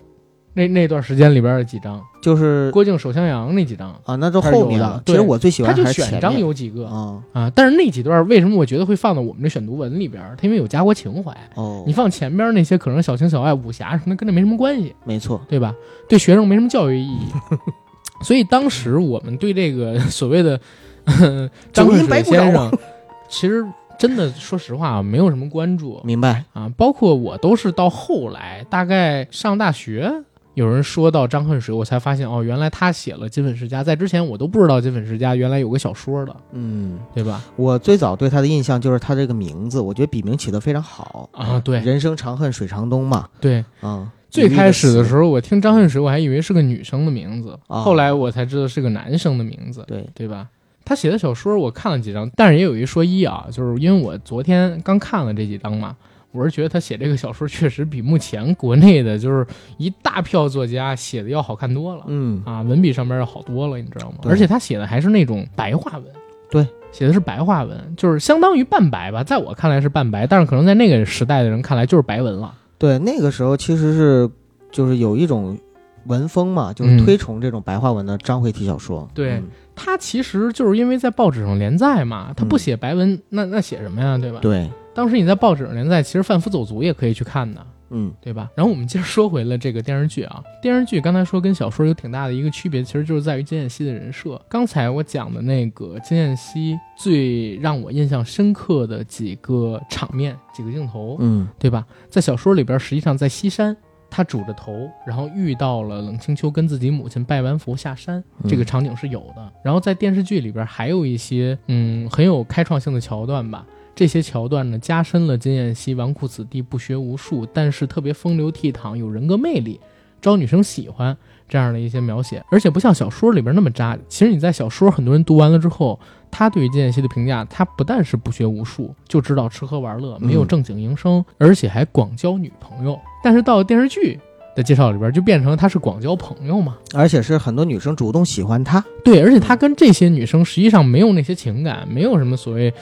那那段时间里边的几张，就是郭靖守襄阳那几张，啊，那都后面了。其实我最喜他就欢还是前选章有几个。啊啊，但是那几段为什么我觉得会放到我们这选读文里边儿？它因为有家国情怀。哦你，放前边那些可能小情小爱、武侠什么的，跟这没什么关系，没错，对吧？对学生没什么教育意义。所以当时我们对这个所谓的呃张恨水先生，其实真的说实话啊，没有什么关注明白。啊。包括我都是到后来，大概上大学。有人说到张恨水，我才发现哦，原来他写了《金粉世家》。在之前我都不知道《金粉世家》原来有个小说的，嗯，对吧？我最早对他的印象就是他这个名字，我觉得笔名起得非常好啊对人生长恨水长东嘛，对，啊，最开始的时候，我听张恨水，我还以为是个女生的名字，啊后来我才知道是个男生的名字，对，对吧？他写的小说我看了几章，但是也有一说一啊，就是因为我昨天刚看了这几章嘛，我是觉得他写这个小说确实比目前国内的就是一大票作家写的要好看多了。嗯，啊，文笔上面要好多了，你知道吗？而且他写的还是那种白话文，对，写的是白话文，就是相当于半白吧，在我看来是半白，但是可能在那个时代的人看来就是白文了。对，那个时候其实是就是有一种文风嘛，就是嗯推崇这种白话文的章回体小说。对嗯他其实就是因为在报纸上连载嘛，他不嗯写白文，那那写什么呀，对吧？对，当时你在报纸上连载，其实贩夫走卒也可以去看的，嗯对吧？然后我们接着说回了这个电视剧啊，电视剧刚才说跟小说有挺大的一个区别，其实就是在于金燕西的人设。刚才我讲的那个金燕西最让我印象深刻的几个场面、几个镜头，嗯对吧？在小说里边，实际上在西山，他拄着头，然后遇到了冷清秋跟自己母亲拜完佛下山，嗯这个场景是有的。然后在电视剧里边还有一些嗯很有开创性的桥段吧。这些桥段呢，加深了金燕西纨绔子弟不学无术，但是特别风流倜傥，有人格魅力，招女生喜欢这样的一些描写。而且不像小说里边那么渣。其实你在小说很多人读完了之后，他对于金燕西的评价，他不但是不学无术，就知道吃喝玩乐，没有嗯正经营生，而且还广交女朋友。但是到了电视剧的介绍里边，就变成他是广交朋友嘛。而且是很多女生主动喜欢他。对，而且他跟这些女生实际上没有那些情感，没有什么所谓。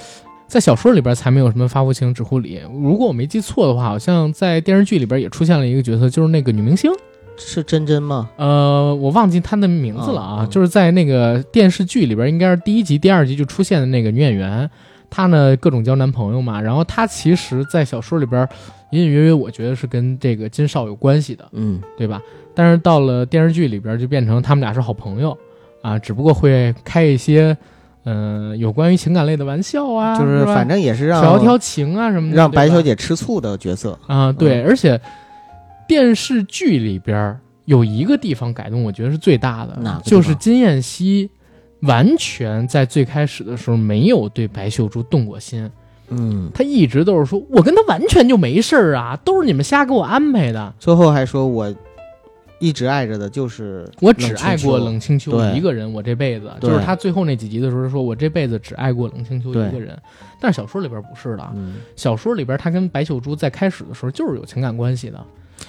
在小说里边才没有什么发乎情止乎礼。如果我没记错的话，好像在电视剧里边也出现了一个角色，就是那个女明星。是真真吗？呃，我忘记她的名字了啊，就是在那个电视剧里边，应该是第一集、第二集就出现的那个女演员。她呢，各种交男朋友嘛。然后她其实，在小说里边隐隐约约，我觉得是跟这个金少有关系的，嗯对吧？但是到了电视剧里边，就变成他们俩是好朋友啊，只不过会开一些嗯、呃有关于情感类的玩笑啊，就是反正也是让调调情啊什么的，让白小姐吃醋的角色。啊，对，嗯。而且电视剧里边有一个地方改动，我觉得是最大的，就是金燕西完全在最开始的时候没有对白秀珠动过心，嗯，他一直都是说我跟他完全就没事儿啊，都是你们瞎给我安排的，最后还说我一直爱着的就是我只爱过冷冷清秋一个人，我这辈子就是他最后那几集的时候说，我这辈子只爱过冷清秋一个人，但是小说里边不是的，嗯，小说里边他跟白秀珠在开始的时候就是有情感关系的，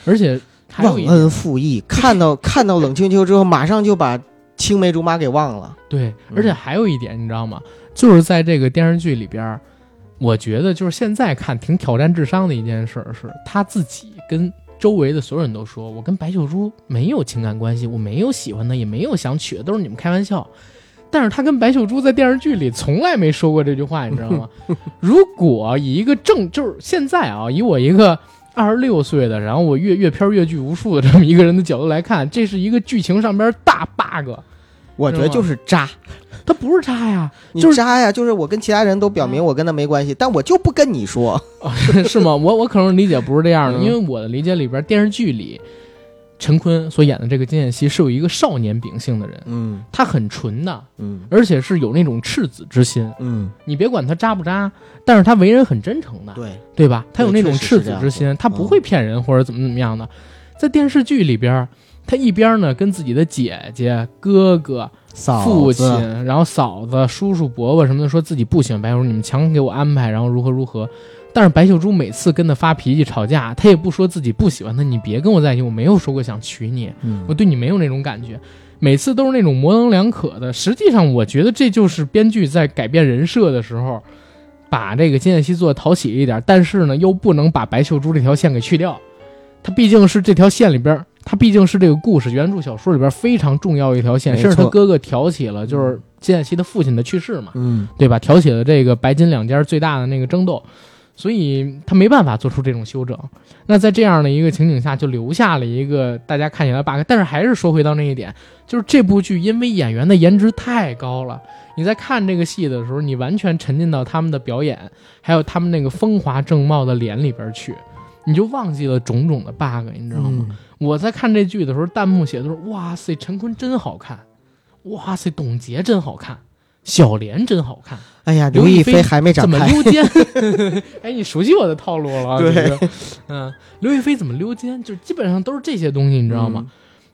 而且还有忘恩负义，看到 看到冷清秋之后，马上就把青梅竹马给忘了。对，嗯。而且还有一点，你知道吗？就是在这个电视剧里边，我觉得就是现在看挺挑战智商的一件事儿，是他自己跟周围的所有人都说，我跟白秀珠没有情感关系，我没有喜欢她，也没有想娶她，都是你们开玩笑。但是他跟白秀珠在电视剧里从来没说过这句话，你知道吗？如果以一个正就是现在啊，以我一个二十六岁的，然后我阅阅片阅剧无数的这么一个人的角度来看，这是一个剧情上边大 bug。我觉得就是渣，他不是渣呀，你就是渣呀！就是我跟其他人都表明我跟他没关系，但我就不跟你说。是吗？我我可能理解不是这样的，嗯因为我的理解里边，电视剧里陈坤所演的这个金燕西是有一个少年秉性的人，嗯他很纯的，嗯而且是有那种赤子之心。嗯，你别管他渣不渣，但是他为人很真诚的，对，对吧？他有那种赤子之心，他不会骗人或者怎么怎么样的。在电视剧里边，他一边呢跟自己的姐姐、哥哥、嫂父亲，然后嫂子、叔叔、伯伯什么的，说自己不喜欢白秀珠，你们强给我安排，然后如何如何。但是白秀珠每次跟他发脾气、吵架，他也不说自己不喜欢他，你别跟我在一起，我没有说过想娶你，嗯我对你没有那种感觉。每次都是那种模棱两可的。实际上，我觉得这就是编剧在改变人设的时候，把这个金燕西做的讨喜一点，但是呢，又不能把白秀珠这条线给去掉。他毕竟是这条线里边，它毕竟是这个故事原著小说里边非常重要一条线，没甚至他哥哥挑起了就是金燕西的父亲的去世嘛，嗯对吧？挑起了这个白金两家最大的那个争斗，所以他没办法做出这种修整。那在这样的一个情景下，就留下了一个大家看起来 bug。但是还是说回到那一点，就是这部剧因为演员的颜值太高了，你在看这个戏的时候，你完全沉浸到他们的表演，还有他们那个风华正茂的脸里边去。你就忘记了种种的 bug，你知道吗？嗯我在看这剧的时候，弹幕写的都是“哇塞，陈坤真好看，哇塞，董洁真好看，小莲真好看，哎呀，刘亦菲还没长开，怎么溜肩？” 哎，你熟悉我的套路了啊，对这个嗯，刘亦菲怎么溜肩？就是基本上都是这些东西，你知道吗？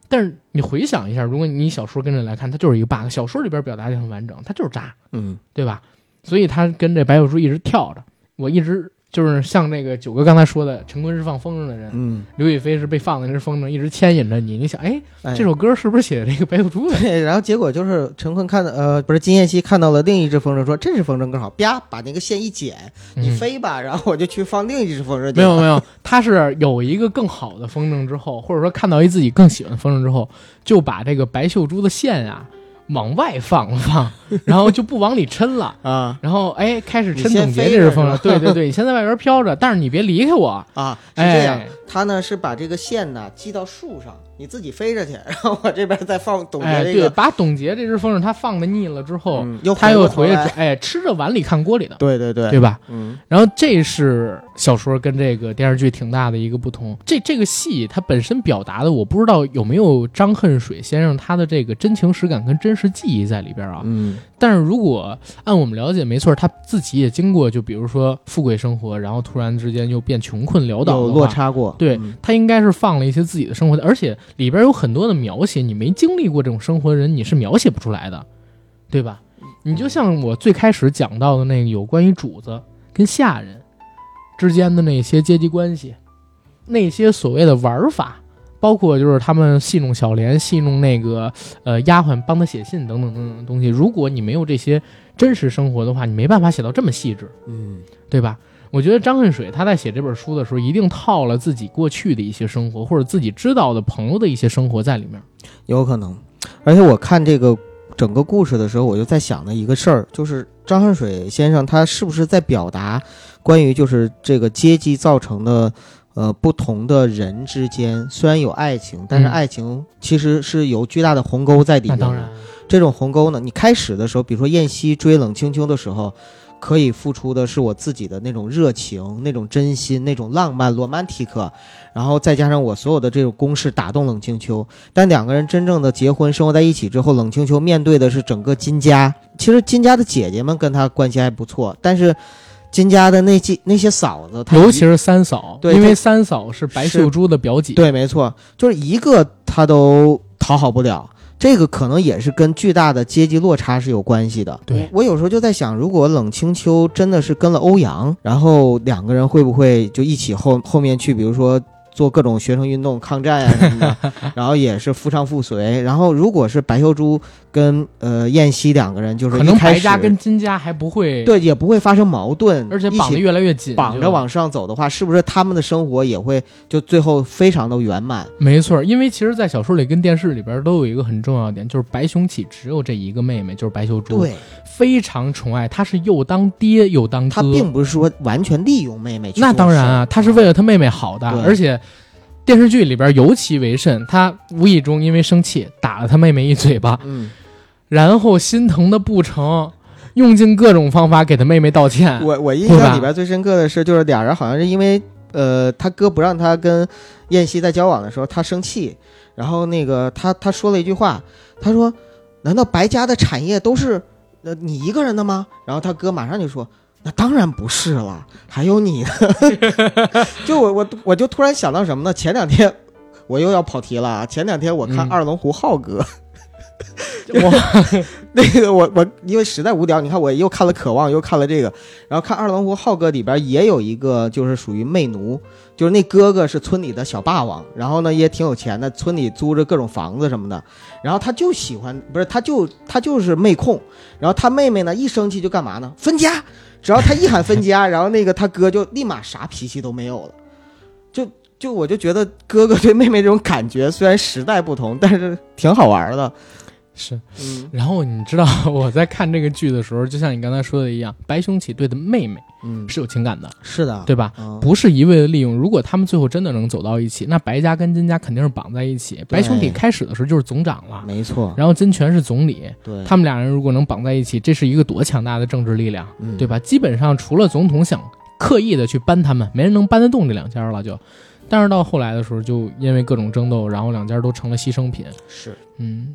但是你回想一下，如果你小说跟着来看，它就是一个 bug。小说里边表达的很完整，它就是渣，嗯对吧？所以他跟这白秀珠一直跳着，我一直就是像那个九哥刚才说的，陈坤是放风筝的人，嗯，刘亦菲是被放的那只风筝，一直牵引着你。你想，哎，哎这首歌是不是写的这个白秀珠的？对，然后结果就是陈坤看到，呃，不是金燕西看到了另一只风筝，说这只风筝更好，啪，把那个线一剪，你嗯飞吧，然后我就去放另一只风筝。没有没有，他是有一个更好的风筝之后，或者说看到一自己更喜欢的风筝之后，就把这个白秀珠的线啊往外放放，然后就不往里抻了。啊然后哎，开始抻总结这只风筝，对对对，你先在外边飘着，但是你别离开我。啊，是这样哎。他呢是把这个线呢系到树上，你自己飞着去，然后我这边再放董哎，对，洁这个，把董洁这只风筝它放的腻了之后，嗯又它又回来，哎，吃着碗里看锅里的，对对对对吧？嗯然后这是小说跟这个电视剧挺大的一个不同。这这个戏它本身表达的，我不知道有没有张恨水先生他的这个真情实感跟真实记忆在里边啊。嗯但是如果按我们了解，没错，他自己也经过，就比如说富贵生活，然后突然之间又变穷困潦倒有，落差过，对嗯他应该是放了一些自己的生活，而且里边有很多的描写，你没经历过这种生活的人，你是描写不出来的，对吧？你就像我最开始讲到的那个有关于主子跟下人之间的那些阶级关系，那些所谓的玩法，包括就是他们戏弄小莲、戏弄那个呃丫鬟帮他写信等等等等的东西。如果你没有这些真实生活的话，你没办法写到这么细致。嗯对吧？我觉得张恨水他在写这本书的时候，一定套了自己过去的一些生活，或者自己知道的朋友的一些生活在里面。有可能。而且我看这个整个故事的时候，我就在想的一个事儿，就是张恨水先生他是不是在表达关于就是这个阶级造成的。呃，不同的人之间虽然有爱情，但是嗯爱情其实是有巨大的鸿沟在底下的。那当然，这种鸿沟呢，你开始的时候，比如说燕西追冷清秋的时候，可以付出的是我自己的那种热情、那种真心、那种浪漫、罗曼蒂克，然后再加上我所有的这种攻势打动冷清秋。但两个人真正的结婚生活在一起之后，冷清秋面对的是整个金家。其实金家的姐姐们跟他关系还不错，但是金家的那几那些嫂子，尤其是三嫂，因为三嫂是白秀珠的表姐。对，没错，就是一个她都讨好不了。这个可能也是跟巨大的阶级落差是有关系的。对我有时候就在想，如果冷清秋真的是跟了欧阳，然后两个人会不会就一起后后面去，比如说做各种学生运动、抗战啊什么的，然后也是夫唱妇随。然后如果是白秀珠跟呃燕西两个人，就是可能白家跟金家还不会，，对也不会发生矛盾，而且绑得越来越紧，绑着往上走的话，是不是他们的生活也会就最后非常的圆满？没错，因为其实，在小说里跟电视里边都有一个很重要的点，就是白雄起只有这一个妹妹，就是白秀珠，对。非常宠爱，他是又当爹又当哥。他并不是说完全利用妹妹去那当然啊，他是为了他妹妹好的，对而且电视剧里边尤其为甚，他无意中因为生气打了他妹妹一嘴巴，嗯，然后心疼的不成，用尽各种方法给他妹妹道歉。我我印象里边最深刻的是，就是俩人好像是因为呃，他哥不让他跟燕西在交往的时候，他生气，然后那个他他说了一句话，他说：“难道白家的产业都是呃你一个人的吗？”然后他哥马上就说。那当然不是了，还有你呢。就我我我就突然想到什么呢？前两天我又要跑题了啊！前两天我看嗯二龙湖浩哥，我，那个我我因为实在无聊，你看我又看了《渴望》，又看了这个，然后看《二龙湖浩哥》里边也有一个就是属于媚奴，就是那哥哥是村里的小霸王，然后呢也挺有钱的，村里租着各种房子什么的，然后他就喜欢不是他就他就是妹控，然后他妹妹呢一生气就干嘛呢？分家，只要他一喊分家，然后那个他哥就立马啥脾气都没有了，就就我就觉得哥哥对妹妹这种感觉虽然时代不同，但是挺好玩的，是。嗯。然后你知道 我在看这个剧的时候，就像你刚才说的一样，白熊起队的妹妹嗯，是有情感的，是的，对吧？嗯不是一味的利用。如果他们最后真的能走到一起，那白家跟金家肯定是绑在一起。白兄弟开始的时候就是总长了，没错，然后金泉是总理，对，他们俩人如果能绑在一起，这是一个多强大的政治力量，嗯对吧？基本上除了总统想刻意的去搬他们，没人能搬得动这两家了就。但是到后来的时候，就因为各种争斗，然后两家都成了牺牲品。是嗯，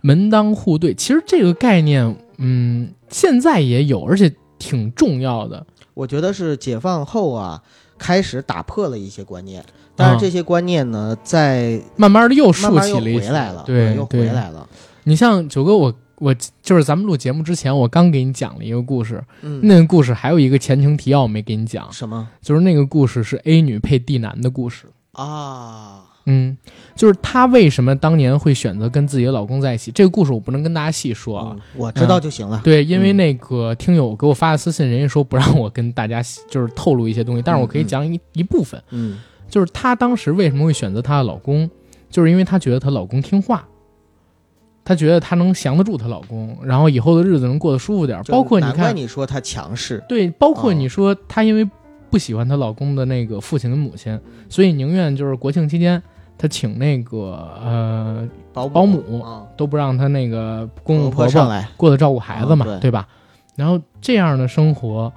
门当户对，其实这个概念，嗯，现在也有，而且挺重要的。我觉得是解放后啊，开始打破了一些观念，但是这些观念呢，在慢慢的又慢竖慢又起了一些回来了，又对对回来了。你像九哥，我我就是咱们录节目之前，我刚给你讲了一个故事，嗯，那个故事还有一个前情提要我没给你讲，什么就是那个故事是 A 女配 D 男的故事。啊？嗯，就是她为什么当年会选择跟自己的老公在一起？这个故事我不能跟大家细说啊。嗯我知道就行了。对，因为嗯那个听友给我发的私信，人家说不让我跟大家就是透露一些东西，但是我可以讲一、一部分。嗯就是她当时为什么会选择她的老公，就是因为她觉得她老公听话，她她觉得她能降得住她老公，然后以后的日子能过得舒服点包括你难怪看，你说她强势，对，包括哦你说她因为不喜欢她老公的那个父亲跟母亲，所以宁愿就是国庆期间她请那个呃保保姆啊，都不让她那个公公婆婆婆上来，过得照顾孩子嘛，嗯对吧？然后这样的生活，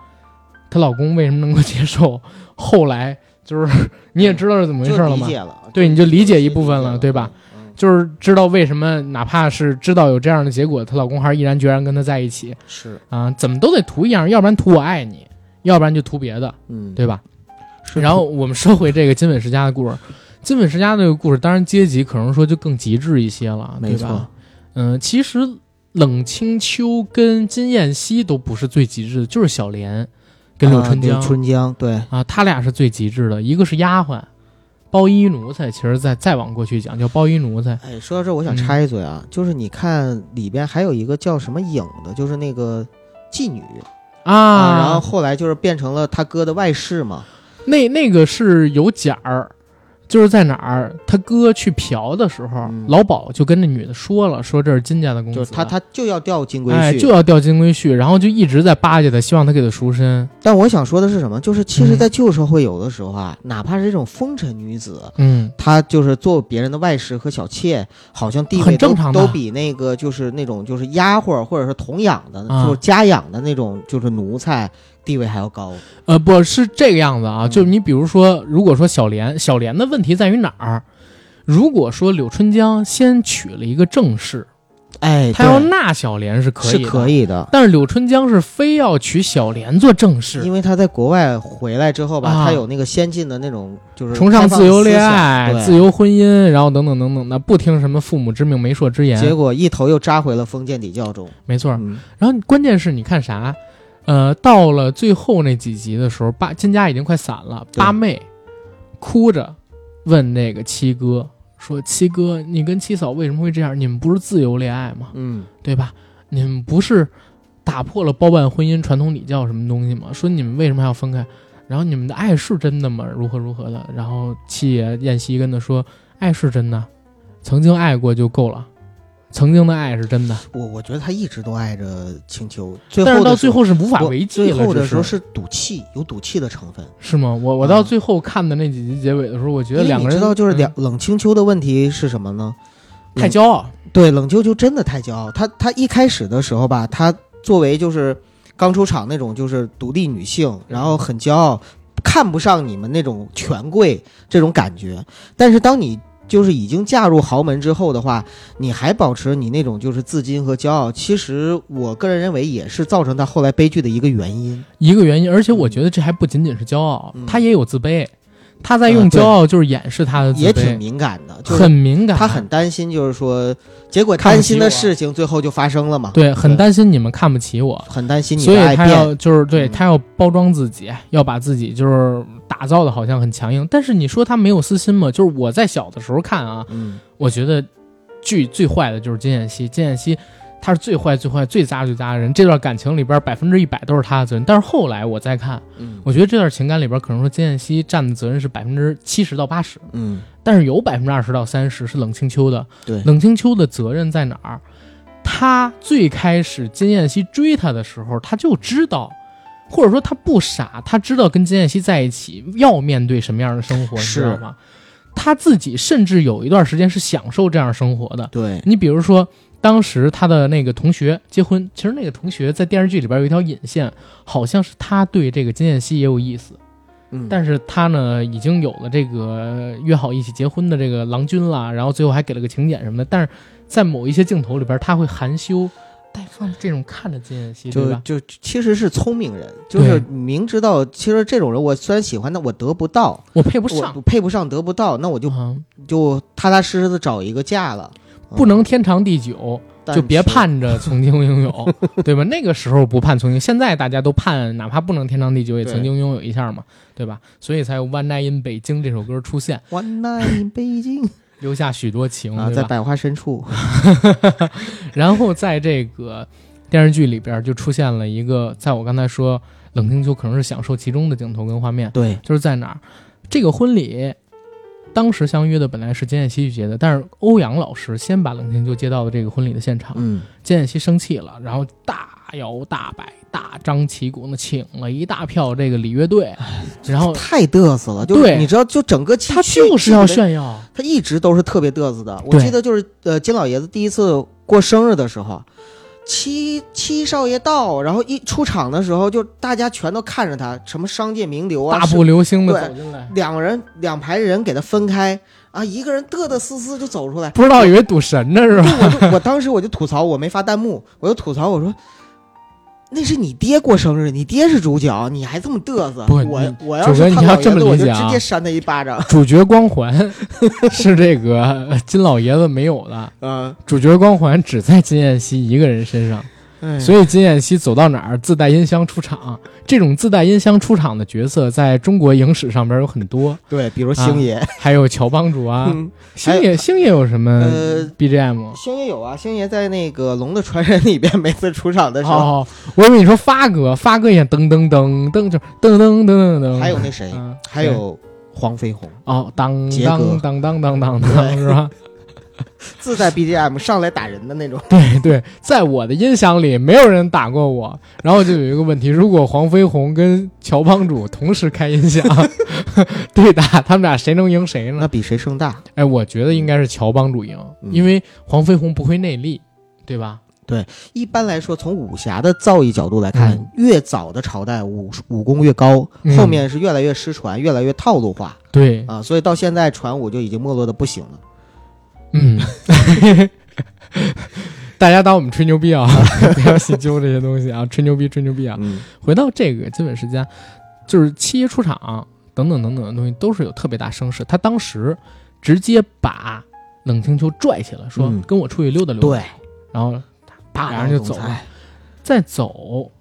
她老公为什么能够接受？后来就是 你也知道是怎么回事了吗？对你就理解一部分了对吧？嗯，就是知道为什么，哪怕是知道有这样的结果，她老公还是毅然决然跟她在一起是，啊、怎么都得图一样，要不然图我爱你，要不然就图别的，嗯，对吧？是。然后我们说回这个金粉世家的故事，金粉世家这个故事，当然阶级可能说就更极致一些了，没错对吧？嗯、其实冷清秋跟金燕西都不是最极致的，就是小莲跟柳春江。春江，对，啊，他俩是最极致的，一个是丫鬟，包衣奴才，其实再再往过去讲叫包衣奴才，哎，说到这，我想嗯。插一嘴啊，就是你看里边还有一个叫什么影的，就是那个妓女啊，然后后来就是变成了他哥的外室嘛，那那个是有假儿，就是在哪儿，他哥去嫖的时候，嗯。老鸨就跟那女的说了，说这是金家的公子，就是他他就要调金龟哎婿，就要调金龟婿，然后就一直在巴结他，希望他给他赎身。但我想说的是什么？就是其实，嗯。在旧社会有的时候啊，哪怕是这种风尘女子，嗯，她就是做别人的外室和小妾，好像地位都很正常的。都比那个就是那种就是丫鬟或者是童养的，啊。就是家养的那种就是奴才地位还要高。呃，不是这个样子啊，嗯就你比如说，如果说小莲，小莲的问题在于哪儿？如果说柳春江先娶了一个正室，哎，他要纳小莲是可以可以的。但是柳春江是非要娶小莲做正室，因为他在国外回来之后吧，啊他有那个先进的那种，就是崇尚自由恋爱、自由婚姻，然后等等等等的，不听什么父母之命、媒妁之言。结果一头又扎回了封建礼教中。没错，嗯，然后关键是你看啥？呃，到了最后那几集的时候，八金家已经快散了，八妹哭着问那个七哥说：“七哥，你跟七嫂为什么会这样？你们不是自由恋爱吗？嗯，对吧？你们不是打破了包办婚姻传统礼教什么东西吗？说你们为什么还要分开？然后你们的爱是真的吗？如何如何的？然后七爷燕西跟他说：爱是真的，曾经爱过就够了，曾经的爱是真的。我我觉得他一直都爱着青秋，最但是到后的时候最后是无法不为继了。最后的时候是赌气，有赌气的成分。是吗？我我啊到最后看的那几集结尾的时候，我觉得两个人你知道，就是嗯两冷清秋的问题是什么呢？太骄傲。对，冷秋秋真的太骄傲。她她一开始的时候吧，她作为就是刚出场那种就是独立女性，然后很骄傲，看不上你们那种权贵这种感觉。但是当你就是已经嫁入豪门之后的话，你还保持你那种就是自矜和骄傲，其实我个人认为也是造成他后来悲剧的一个原因。一个原因，而且我觉得这还不仅仅是骄傲，嗯他也有自卑，他在用骄傲就是掩饰他的自卑，也挺敏感的，就是很敏感，他很担心，就是说，结果担心的事情最后就发生了嘛。对，很担心你们看不起我，很担心你所以他要。就是对嗯。他要包装自己，要把自己就是打造的好像很强硬，但是你说他没有私心吗？就是我在小的时候看啊，嗯，我觉得剧最坏的就是金燕西，金燕西他是最坏、最坏、最渣、最渣的人。这段感情里边百分之一百都是他的责任。但是后来我再看，嗯我觉得这段情感里边可能说金燕西占的责任是百分之七十到八十，嗯，但是有百分之二十到三十是冷清秋的。对，冷清秋的责任在哪儿？他最开始金燕西追他的时候，他就知道。或者说他不傻，他知道跟金燕西在一起要面对什么样的生活，你知道吗？他自己甚至有一段时间是享受这样生活的。对，你比如说，当时他的那个同学结婚，其实那个同学在电视剧里边有一条引线，好像是他对这个金燕西也有意思，嗯，但是他呢已经有了这个约好一起结婚的这个郎君了，然后最后还给了个请柬什么的，但是在某一些镜头里边，他会含羞带放这种看着金燕西？就就其实是聪明人，就是明知道，其实这种人我虽然喜欢，但我得不到，我配不上。我，配不上，得不到，那我就嗯就踏踏实实的找一个嫁了，嗯不能天长地久，就别盼着曾经拥有，对吧？那个时候不盼曾经，现在大家都盼，哪怕不能天长地久，也曾经拥有一下嘛，对吧？所以才有《One Night in 北京》这首歌出现，One night in 北京 留下许多情，啊，在百花深处，然后在这个电视剧里边就出现了一个，在我刚才说冷清秋可能是享受其中的镜头跟画面，对，就是在哪儿？这个婚礼当时相约的本来是金燕西去接的，但是欧阳老师先把冷清秋接到了这个婚礼的现场，嗯，金燕西生气了，然后大摇大摆、大张旗鼓的请了一大票这个礼乐队，然后太嘚瑟了，就是对。你知道，就整个他就是要炫耀，他一直都是特别嘚瑟的。我记得就是呃，金老爷子第一次过生日的时候，七七少爷到，然后一出场的时候，就大家全都看着他，什么商界名流啊，大步流星的走进来，两人两排人给他分开啊，一个人嘚嘚瑟瑟就走出来。不知道以为赌神呢是吧？我就我当时我就吐槽，我没发弹幕，我就吐槽我说。那是你爹过生日，你爹是主角，你还这么嘚瑟。不我我要是他老爷你要这么子，我就理解啊直接扇他一巴掌。主角光环 是这个金老爷子没有的，嗯，主角光环只在金燕西一个人身上，哎。所以金燕西走到哪儿自带音箱出场。这种自带音箱出场的角色，在中国影史上边有很多，对，比如星爷，还有乔帮主啊，嗯。星爷星爷有什么呃 BGM？星爷有啊，星爷在那个《龙的传人》里边每次出场的时候，哦，我以为你说发哥，发哥也噔噔噔噔就噔噔噔噔噔，还有那谁，嗯还有黄飞鸿。哦，当当当当当当是吧？自带 BGM 上来打人的那种。对对，在我的音响里没有人打过我，然后就有一个问题：如果黄飞鸿跟乔帮主同时开音响 对打，他们俩谁能赢谁呢？那比谁声大？哎，我觉得应该是乔帮主赢，嗯因为黄飞鸿不会内力，对吧？对一般来说，从武侠的造诣角度来看，嗯越早的朝代武武功越高，嗯后面是越来越失传，越来越套路化对，啊，所以到现在传武就已经没落的不行了。嗯，大家当我们吹牛逼啊，不要细究这些东西啊，吹牛逼吹牛逼啊。嗯回到这个基本时间，就是七爷出场等等等等的东西都是有特别大声势。他当时直接把冷清秋拽起来，说：“嗯跟我出去溜达溜达。”对，然后霸俩人就走了。再走，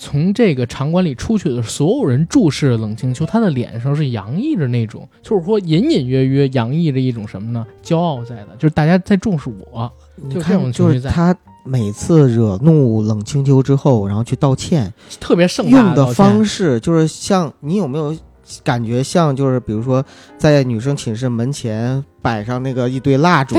从这个场馆里出去的所有人注视冷清秋，他的脸上是洋溢着那种，就是说隐隐约约洋溢着一种什么呢？骄傲在的，就是大家在重视我。你就这种看，就是他每次惹怒冷清秋之后，然后去道歉，特别盛大用的方式就是像你有没有感觉像就是比如说在女生寝室门前摆上那个一堆蜡烛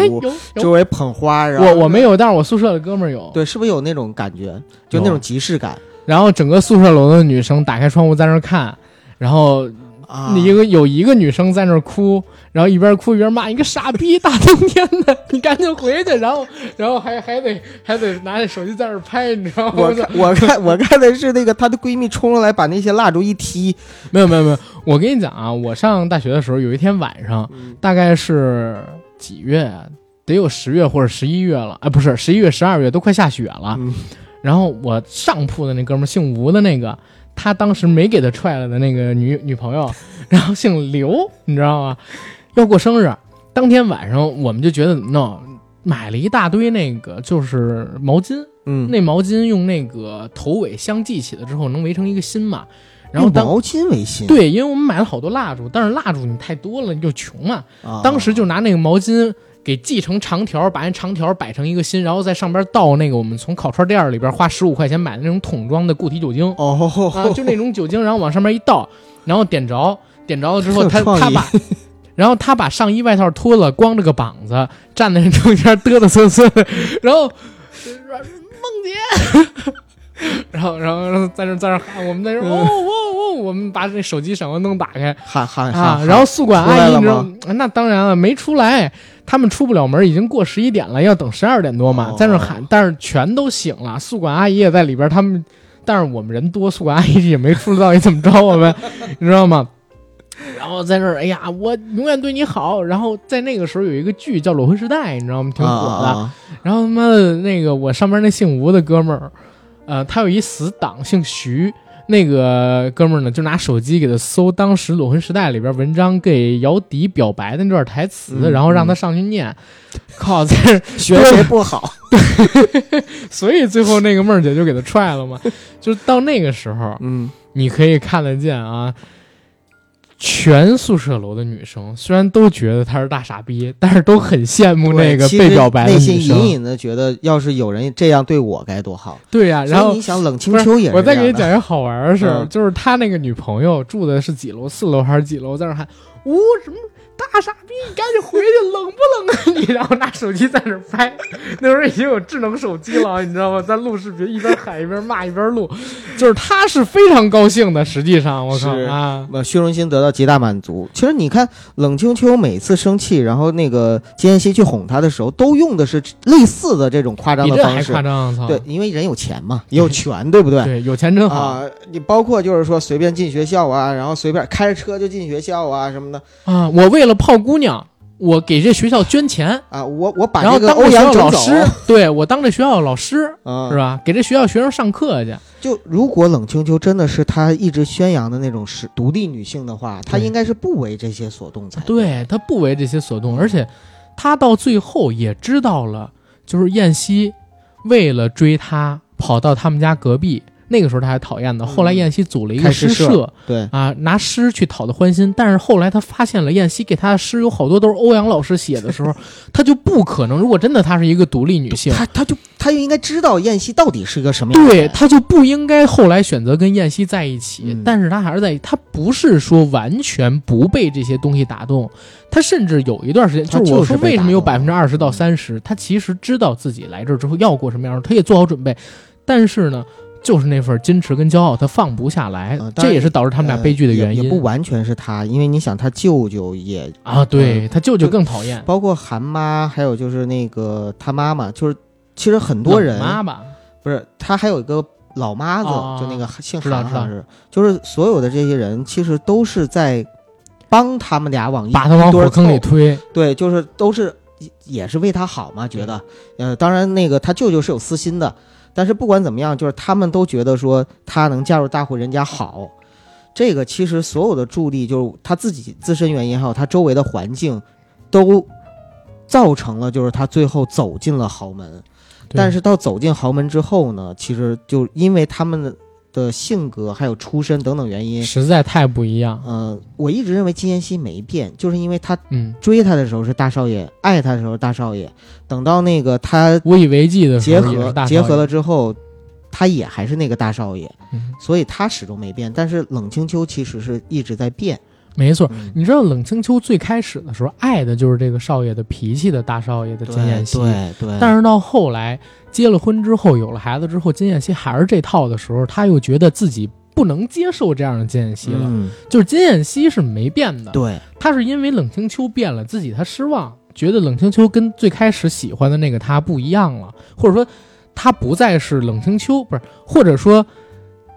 周围捧花，然后我我没有，但是我宿舍的哥们儿有。对，是不是有那种感觉？就那种即视感然后整个宿舍楼的女生打开窗户在那儿看，然后啊？一个有一个女生在那儿哭，然后一边哭一边骂你个傻逼，大冬天的，你赶紧回去。然后 然后还还得还得拿着手机在那儿拍，你知道吗？我看我看我看的是那个她的闺蜜冲上来把那些蜡烛一踢，没有没有没有，我跟你讲啊，我上大学的时候有一天晚上，大概是几月啊？得有十月或者十一月了，啊，不是十一月、十二月，都快下雪了。嗯然后我上铺的那哥们儿姓吴的那个，他当时没给他踹了的那个女女朋友，然后姓刘，你知道吗？要过生日，当天晚上我们就觉得 no，买了一大堆那个就是毛巾，嗯，那毛巾用那个头尾相系起来之后能围成一个心嘛。然后当用毛巾为心，对，因为我们买了好多蜡烛，但是蜡烛你太多了，你就穷嘛。啊，当时就拿那个毛巾给系成长条，把那长条摆成一个心，然后在上边倒那个我们从烤串店里边花十五块钱买的那种桶装的固体酒精哦，啊，就那种酒精，然后往上面一倒，然后点着，点着了之后，他他把。然后他把上衣外套脱了，光着个膀子站在那中间嘚嘚瑟瑟的，然后说梦姐，然后然后然后在那在那喊，我们在那哦哦哦，我们把这手机闪光灯打开，喊喊啊，喊，然后宿管阿姨你知道？那当然了，没出来，他们出不了门，已经过十一点了，要等十二点多嘛，哦在那喊，但是全都醒了，宿管阿姨也在里边，他们，但是我们人多，宿管阿姨也没出来，到底怎么着我们，你知道吗？然后在那儿，哎呀，我永远对你好。然后在那个时候有一个剧叫《裸婚时代》，你知道吗？挺火的。然后他妈的那个我上边那姓吴的哥们儿，呃，他有一死党姓徐，那个哥们儿呢就拿手机给他搜当时《裸婚时代》里边文章给姚笛表白的那段台词，嗯然后让他上去念。靠，这儿学习不好？对 所以最后那个妹儿姐就给他踹了嘛。就是到那个时候，嗯，你可以看得见啊，全宿舍楼的女生虽然都觉得他是大傻逼，但是都很羡慕那个被表白的内心隐。隐的觉得，要是有人这样对我该多好。对呀、然后你想，冷清秋也是我再给你讲一个好玩的事儿，嗯就是他那个女朋友住的是几楼，四楼还是几楼，在那儿喊呜什么大大傻逼，你赶紧回去，冷不冷啊 你？然后拿手机在那儿拍，那时候已经有智能手机了，你知道吗？在录视频，一边喊一边骂一边录，就是他是非常高兴的。实际上，我靠啊，呃，虚荣心得到极大满足。其实你看，冷清秋每次生气，然后那个金妍希去哄他的时候，都用的是类似的这种夸张的方式夸。张，对，因为人有钱嘛，也有权，对不对？对，有钱真好啊，你包括就是说随便进学校啊，然后随便开着车就进学校啊什么的啊！我为了泡姑娘，我给这学校捐钱，啊，我我把然后这个学校阳，老师，对我当这学校老师啊，是吧？给这学校学生上课去。就如果冷清秋真的是她一直宣扬的那种是独立女性的话，她应该是不为这些所动才对她不为这些所动，而且她到最后也知道了，就是燕西为了追她，跑到他们家隔壁。那个时候他还讨厌呢，后来燕西组了一个诗诗社对，啊，拿诗去讨的欢心。但是后来他发现了燕西给他的诗有好多都是欧阳老师写的时候，他就不可能。如果真的他是一个独立女性，他他就他就应该知道燕西到底是个什么样的人。对他就不应该后来选择跟燕西在一起，嗯但是他还是在，他不是说完全不被这些东西打动，他甚至有一段时间，他就是我说为什么有百分之二十到三十，他其实知道自己来这儿之后要过什么样的，他也做好准备，但是呢，就是那份矜持跟骄傲，他放不下来，呃这也是导致他们俩悲剧的原因、呃也，也不完全是他，因为你想他舅舅也啊。对呃他舅舅更讨厌，包括韩妈，还有就是那个他妈妈，就是其实很多人妈妈。吧，不是他还有一个老妈子，哦就那个姓韩好像是，就是所有的这些人其实都是在帮他们俩往一把他往火坑里推，对，就是都是也是为他好嘛，觉得。呃，当然那个他舅舅是有私心的，但是不管怎么样，就是他们都觉得说他能嫁入大户人家好。这个其实所有的助力，就是他自己自身原因，还有他周围的环境，都造成了就是他最后走进了豪门。但是到走进豪门之后呢，其实就因为他们的的性格还有出身等等原因，实在太不一样。呃，我一直认为金妍希没变，就是因为他嗯，追他的时候是大少爷，爱他的时候大少爷，等到那个他无以为继的结合结合了，之后，他也还是那个大少爷，嗯所以他始终没变。但是冷清秋其实是一直在变，没错。嗯你知道冷清秋最开始的时候爱的就是这个少爷的脾气的大少爷的金燕西，对对，但是到后来结了婚之后，有了孩子之后，金燕西还是这套的时候，他又觉得自己不能接受这样的金燕西了。嗯，就是金燕西是没变的，对，他是因为冷清秋变了，自己他失望，觉得冷清秋跟最开始喜欢的那个他不一样了，或者说他不再是冷清秋，不是，或者说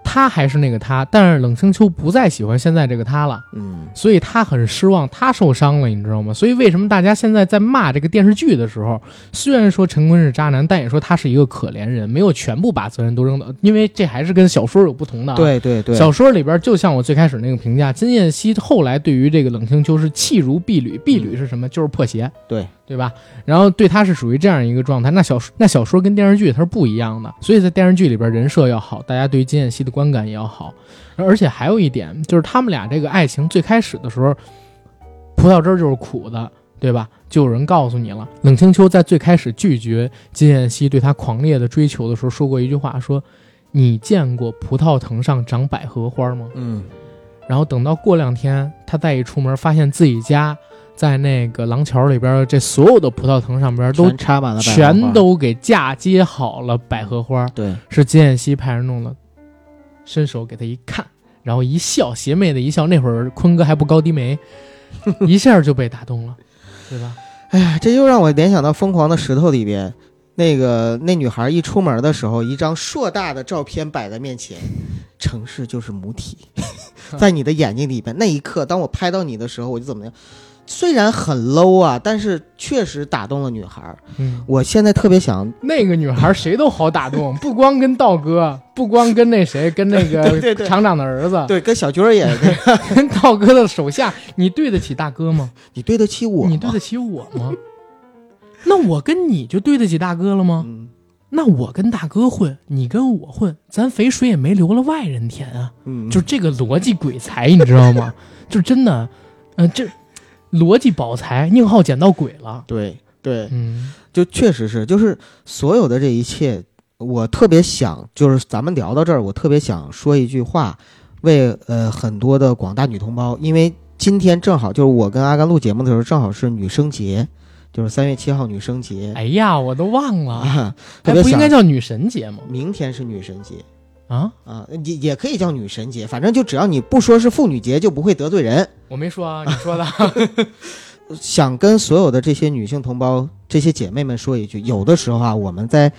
他还是那个他，但是冷清秋不再喜欢现在这个他了。嗯，所以他很失望，他受伤了，你知道吗？所以为什么大家现在在骂这个电视剧的时候，虽然说陈坤是渣男，但也说他是一个可怜人，没有全部把责任都扔到，因为这还是跟小说有不同的、啊。，对对对，小说里边就像我最开始那个评价，金燕西后来对于这个冷清秋是弃如敝履，敝履是什么？就是破鞋，对对吧？然后对他是属于这样一个状态。那小说那小说跟电视剧它是不一样的，所以在电视剧里边人设要好，大家对于金燕西的观感也要好。而且还有一点就是他们俩这个爱情最开始的时候，葡萄汁儿就是苦的，对吧？就有人告诉你了，冷清秋在最开始拒绝金燕西对他狂烈的追求的时候，说过一句话，说：“你见过葡萄藤上长百合花吗？”嗯，然后等到过两天，他再一出门，发现自己家在那个廊桥里边，这所有的葡萄藤上边都插满了百合全都给嫁接好了百合花，对，是金燕西派人弄的，伸手给他一看，然后一笑，邪魅的一笑。那会儿坤哥还不高低眉，一下就被打动了，对吧？哎呀，这又让我联想到《疯狂的石头》里边，那个那女孩一出门的时候，一张硕大的照片摆在面前，城市就是母体，在你的眼睛里边。那一刻，当我拍到你的时候，我就怎么样？虽然很 low 啊，但是确实打动了女孩。嗯，我现在特别想，那个女孩谁都好打动，不光跟道哥，不光跟那谁，跟那个 厂长的儿子，对，跟小军儿也，跟道哥的手下，你对得起大哥吗？你对得起我吗？你对得起我吗？那我跟你就对得起大哥了吗？嗯那我跟大哥混，你跟我混，咱肥水也没流了外人田啊！嗯，就这个逻辑鬼才，你知道吗？就真的，嗯、这逻辑宝财，宁浩捡到鬼了。对对，嗯就确实是，就是所有的这一切，我特别想，就是咱们聊到这儿，我特别想说一句话，为呃很多的广大女同胞，因为今天正好就是我跟阿甘录节目的时候，正好是女生节，就是三月七号女生节。哎呀，我都忘了，啊，特哎，别不应该叫女神节吗？明天是女神节啊，啊，也也可以叫女神节，反正就只要你不说是妇女节，就不会得罪人。我没说啊，你说的。想跟所有的这些女性同胞、这些姐妹们说一句：有的时候啊，我们在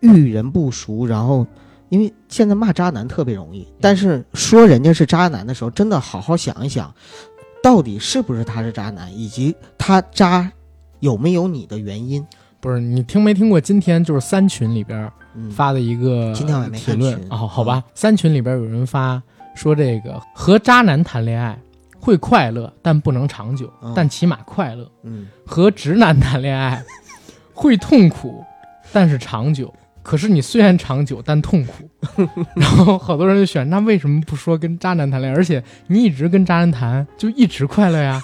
遇人不淑，然后因为现在骂渣男特别容易，但是说人家是渣男的时候，真的好好想一想，到底是不是他是渣男，以及他渣有没有你的原因。不是你听没听过？今天就是三群里边嗯，发的一个评论哦，好吧，三群里边有人发说这个和渣男谈恋爱会快乐，但不能长久，嗯但起码快乐；嗯，和直男谈恋爱 会痛苦，但是长久。可是你虽然长久，但痛苦。然后好多人就选，那为什么不说跟渣男谈恋爱？而且你一直跟渣男谈，就一直快乐呀，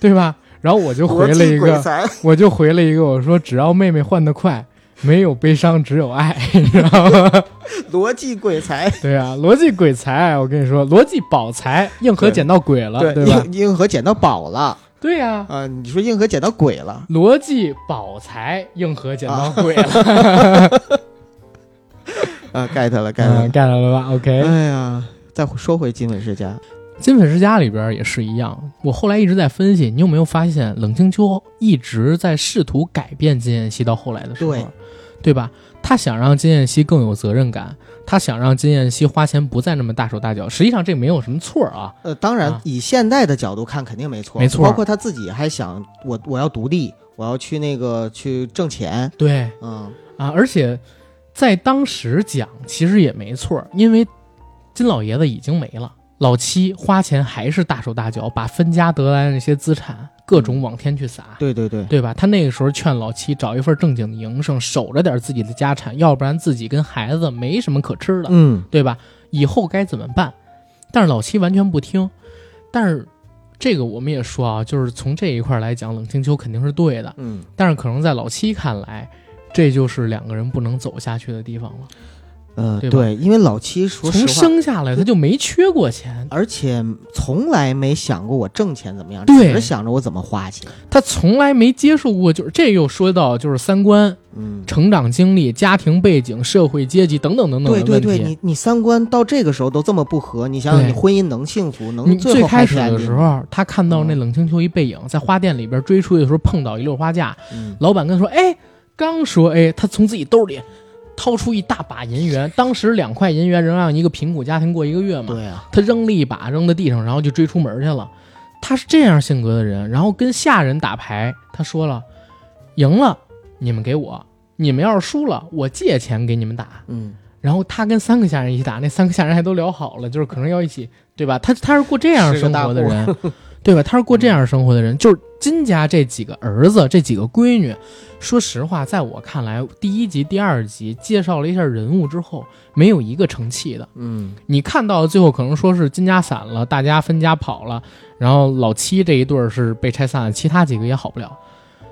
对吧？然后我就回了一个，我就回了一个，我说只要妹妹换得快，没有悲伤，只有爱，你知道吗？逻辑鬼才，对啊，逻辑鬼才，我跟你说，逻辑宝才，硬核捡到鬼了，对吧？硬硬核捡到宝了对呀、啊！你说硬核捡到鬼了，逻辑宝才，硬核捡到鬼了，啊，get 了，get 嗯了。，get 了吧？OK，哎呀，再说回金粉世家，金粉世家里边也是一样。我后来一直在分析，你有没有发现，冷清秋一直在试图改变金燕西，到后来的时候，对对吧？他想让金燕西更有责任感，他想让金燕西花钱不再那么大手大脚。实际上这没有什么错啊，呃，当然啊，以现在的角度看，肯定没错，没错包括他自己还想，我我要独立，我要去那个去挣钱，对嗯，啊，而且在当时讲其实也没错，因为金老爷子已经没了。老七花钱还是大手大脚，把分家得来的那些资产各种往天去撒，对对对，对吧？他那个时候劝老七找一份正经的营生，守着点自己的家产，要不然自己跟孩子没什么可吃的，嗯，对吧？以后该怎么办？但是老七完全不听。但是这个我们也说啊，就是从这一块来讲，冷清秋肯定是对的。嗯，但是可能在老七看来，这就是两个人不能走下去的地方了。呃，对对，因为老七说实从话，生下来他就没缺过钱，而且从来没想过我挣钱怎么样，对。只是想着我怎么花钱，他从来没接受过，就是这又说到就是三观、嗯。成长经历、家庭背景、社会阶级等等等等。对对对，你你三观到这个时候都这么不合，你想想你婚姻能幸福，能你最开始的时，候，他看到那嗯。冷清秋一背影在花店里边追出去的时候碰到一溜花架，嗯，老板跟他说：“哎，刚说哎，他从自己兜里掏出一大把银元，当时两块银元能让一个贫苦家庭过一个月嘛。对啊，他扔了一把扔在地上，然后就追出门去了。他是这样性格的人，然后跟下人打牌，他说了，赢了你们给我，你们要是输了，我借钱给你们打。嗯，然后他跟三个下人一起打，那三个下人还都聊好了，就是可能要一起，对吧？他他是过这样生活的人，对吧？他是过这样生活的人，就是金家这几个儿子，这几个闺女。说实话，在我看来，第一集、第二集介绍了一下人物之后，没有一个成器的。嗯，你看到最后可能说是金家散了，大家分家跑了，然后老七这一对儿是被拆散了，其他几个也好不了。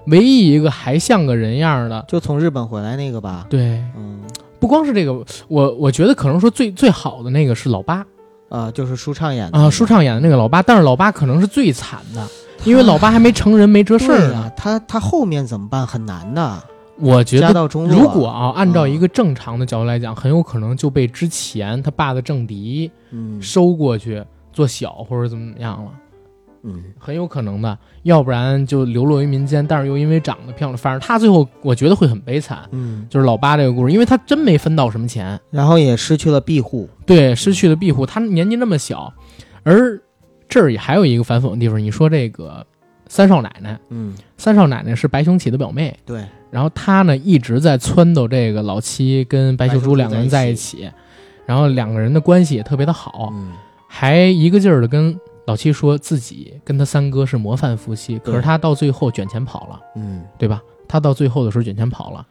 唯一一个还像个人样的，就从日本回来那个吧，对，嗯，不光是这个，我我觉得可能说最最好的那个是老八啊，就是舒畅演的啊，那个舒畅演的那个老八，但是老八可能是最惨的，因为老八还没成人，没这事儿呢。啊，他他后面怎么办很难的，我觉得。如果啊，按照嗯一个正常的角度来讲，很有可能就被之前他爸的政敌嗯收过去做小或者怎么怎么样了。嗯很有可能的，要不然就流落于民间，但是又因为长得漂亮，反正他最后我觉得会很悲惨。嗯，就是老八这个故事，因为他真没分到什么钱，然后也失去了庇护，对，失去了庇护，他年纪那么小，而这儿也还有一个反讽的地方，你说这个三少奶奶，嗯，三少奶奶是白雄起的表妹，对，然后她呢一直在撺掇这个老七跟白秀珠两个人在一起，然后两个人的关系也特别的好，嗯。还一个劲儿的跟老七说自己跟他三哥是模范夫妻，可是他到最后卷钱跑了，嗯。对吧？他到最后的时候卷钱跑了，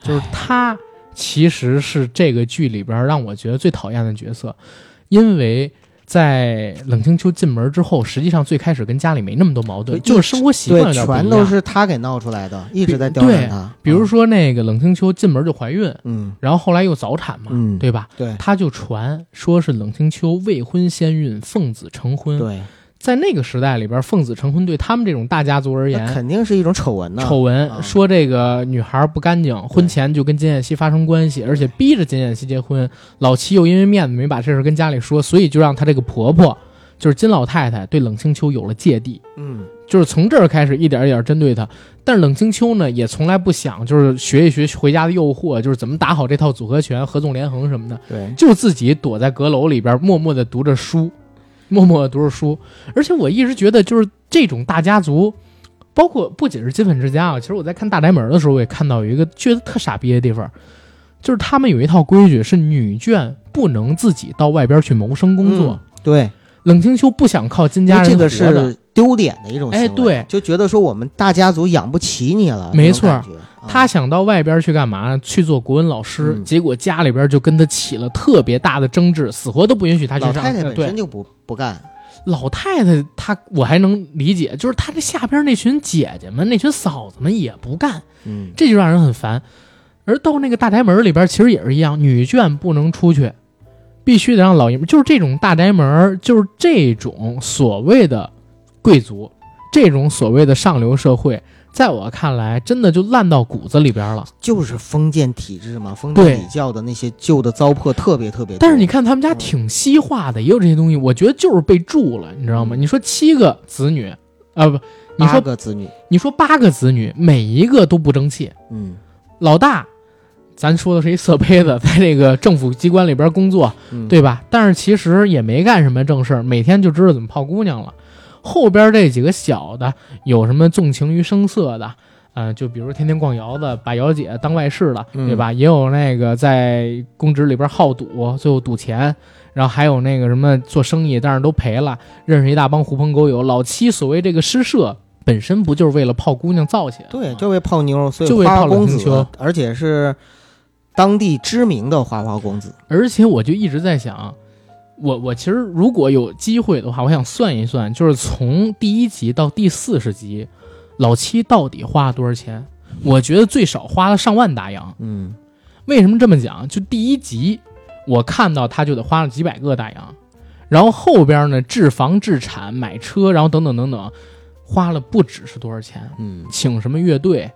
就是他其实是这个剧里边让我觉得最讨厌的角色，因为在冷清秋进门之后，实际上最开始跟家里没那么多矛盾，就是生活习惯全都是他给闹出来的，一直在刁难他。比如说那个冷清秋进门就怀孕，嗯，然后后来又早产嘛，嗯对吧？对。他就传说是冷清秋未婚先孕，奉子成婚，对，在那个时代里边，奉子成婚对他们这种大家族而言，肯定是一种丑闻呢。丑闻啊说这个女孩不干净，婚前就跟金燕西发生关系，而且逼着金燕西结婚。老七又因为面子没把这事跟家里说，所以就让她这个婆婆，就是金老太太，对冷清秋有了芥蒂。嗯，就是从这儿开始一点一点针对她。但是冷清秋呢，也从来不想就是学一学回家的诱惑，就是怎么打好这套组合拳、合纵连横什么的，对，就自己躲在阁楼里边默默地读着书，默默的读着书。而且我一直觉得，就是这种大家族，包括不仅是金粉之家啊，其实我在看《大宅门》的时候，我也看到有一个觉得特傻逼的地方，就是他们有一套规矩，是女眷不能自己到外边去谋生工作。嗯对，冷清秋不想靠金家人为这个活的是丢脸的一种行为，哎对就觉得说我们大家族养不起你了，没错他想到外边去干嘛？去做国文老师，嗯结果家里边就跟他起了特别大的争执，死活都不允许他去上。老太太本身，就不不干，老太太她我还能理解，就是她这下边那群姐姐们、那群嫂子们也不干，嗯，这就让人很烦。而到那个大宅门里边，其实也是一样，女眷不能出去，必须得让老爷们，就是这种大宅门，就是这种所谓的贵族，这种所谓的上流社会，在我看来，真的就烂到骨子里边了。就是封建体制嘛，封建礼教的那些旧的糟粕特别特别。但是你看他们家挺西化的，也有这些东西，我觉得就是被住了，你知道吗？嗯你说七个子女，啊不，你八说个子女，你说八个子女，每一个都不争气。嗯老大，咱说的是一色胚子，在这个政府机关里边工作，嗯，对吧？但是其实也没干什么正事儿，每天就知道怎么泡姑娘了。后边这几个小的，有什么纵情于声色的，呃，就比如天天逛窑子，把窑姐当外室了，嗯对吧？也有那个在公职里边好赌，最后赌钱，然后还有那个什么做生意，但是都赔了，认识一大帮狐朋狗友。老七所谓这个诗社，本身不就是为了泡姑娘造起来的？对，就为泡妞，所以就为泡花花公子而且是当地知名的花花公子。而且我就一直在想，我我其实如果有机会的话，我想算一算，就是从第一集到第四十集，老七到底花了多少钱？我觉得最少花了上万大洋。嗯，为什么这么讲？就第一集，我看到他就得花了几百个大洋，然后后边呢，置房、置产、买车，然后等等等等，花了不只是多少钱。嗯，请什么乐队，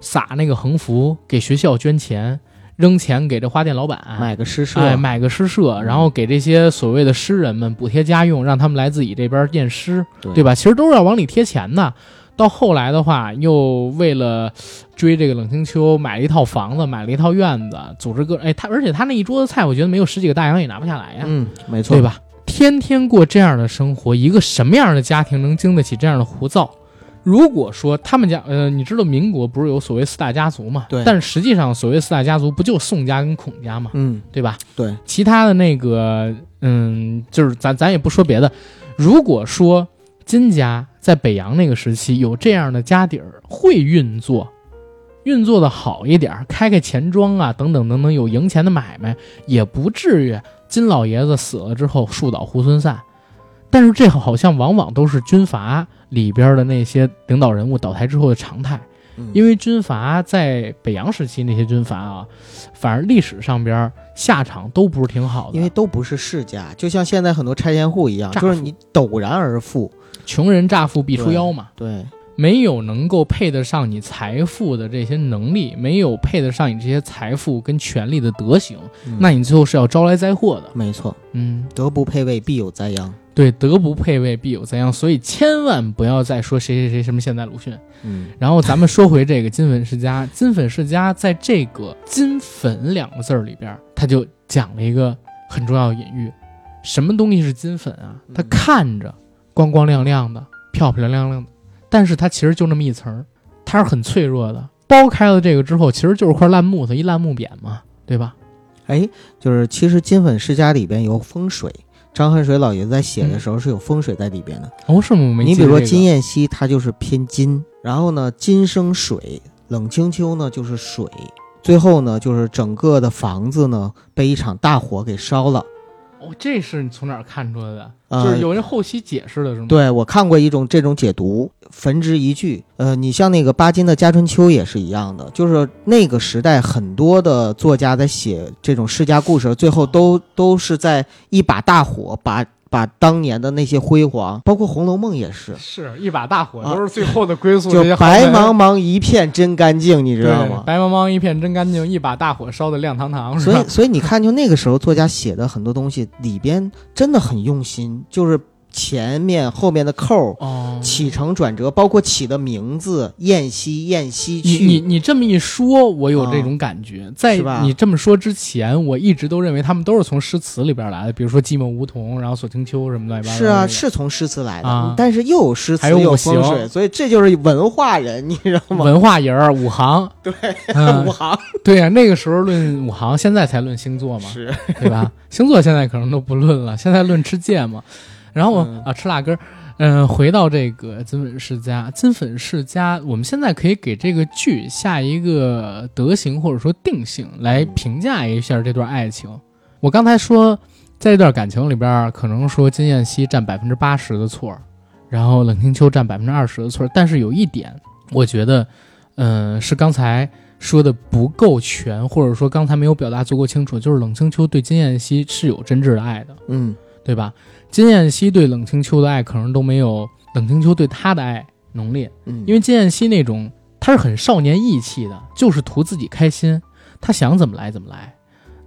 撒那个横幅，给学校捐钱，扔钱给这花店老板，买个诗社，哎，买个诗社，嗯然后给这些所谓的诗人们补贴家用，让他们来自己这边念诗，对对吧？其实都是要往里贴钱的。到后来的话，又为了追这个冷清秋，买了一套房子，买了一套院子，组织各哎，他而且他那一桌子菜，我觉得没有十几个大洋也拿不下来呀，嗯，没错，对？吧？天天过这样的生活，一个什么样的家庭能经得起这样的胡造？如果说他们家，呃，你知道民国不是有所谓四大家族嘛？对但是实际上，所谓四大家族不就宋家跟孔家嘛，嗯，对吧？对，其他的那个，嗯，就是咱咱也不说别的，如果说金家在北洋那个时期有这样的家底儿，会运作，运作的好一点儿，开开钱庄啊，等等等等，有赢钱的买卖，也不至于金老爷子死了之后树倒猢狲散。但是这好像往往都是军阀里边的那些领导人物倒台之后的常态。嗯。因为军阀在北洋时期那些军阀啊，反而历史上边下场都不是挺好的，因为都不是世家，就像现在很多拆迁户一样，就是你陡然而富，穷人乍富必出妖嘛，对，没有能够配得上你财富的这些能力，没有配得上你这些财富跟权力的德行，嗯。那你最后是要招来灾祸的。没错，嗯，德不配位，必有灾殃。对，德不配位，必有灾殃，所以千万不要再说谁谁谁什么现代鲁迅。嗯然后咱们说回这个金粉世家，金粉世家在这个“金粉”两个字儿里边，他就讲了一个很重要的隐喻：什么东西是金粉啊？它嗯看着光光亮亮的、漂漂亮亮的，但是它其实就那么一层儿，它是很脆弱的。剥开了这个之后，其实就是块烂木头，一烂木匾嘛，对吧？哎，就是其实金粉世家里边有风水，张恨水老爷子在写的时候是有风水在里边的。哦，是吗？我没你比如说金燕西，它就是偏金，然后呢金生水，冷清秋呢就是水，最后呢就是整个的房子呢被一场大火给烧了。哦，这是你从哪儿看出来的？呃就是有人后期解释的是吗？，对我看过一种这种解读，焚之一炬。呃，你像那个巴金的《家春秋》也是一样的，就是那个时代很多的作家在写这种世家故事，最后都都是在一把大火把把当年的那些辉煌，包括《红楼梦》也是，是一把大火，啊都是最后的归宿。就白茫茫一片真干净，你知道吗？白茫茫一片真干净，一把大火烧得亮堂堂，所以，？所以你看，就那个时候作家写的很多东西里边真的很用心，就是前面后面的扣儿哦，起承转折，包括起的名字燕西、燕西你去，你你这么一说，我有这种感觉。在你这么说之前，我一直都认为他们都是从诗词里边来的，比如说寂寞梧桐，然后锁清秋什么乱七八糟是啊，是从诗词来的，啊但是又有诗词还有五又有风行水，所以这就是文化人，你知道吗？文化人儿五行。对，嗯五行对呀、那个时候论五行，现在才论星座嘛，是对吧？星座现在可能都不论了，现在论吃芥末。然后、嗯啊，吃辣根儿。嗯、回到这个金粉世家，金粉世家，我们现在可以给这个剧下一个德行或者说定性，来评价一下这段爱情。我刚才说，在这段感情里边，可能说金燕西占百分之八十的错儿，然后冷清秋占百分之二十的错儿。但是有一点，我觉得，嗯、是刚才说的不够全，或者说刚才没有表达足够清楚，就是冷清秋对金燕西是有真挚的爱的，嗯对吧？金燕西对冷清秋的爱可能都没有冷清秋对他的爱浓烈，嗯，因为金燕西那种他是很少年义气的，就是图自己开心，他想怎么来怎么来。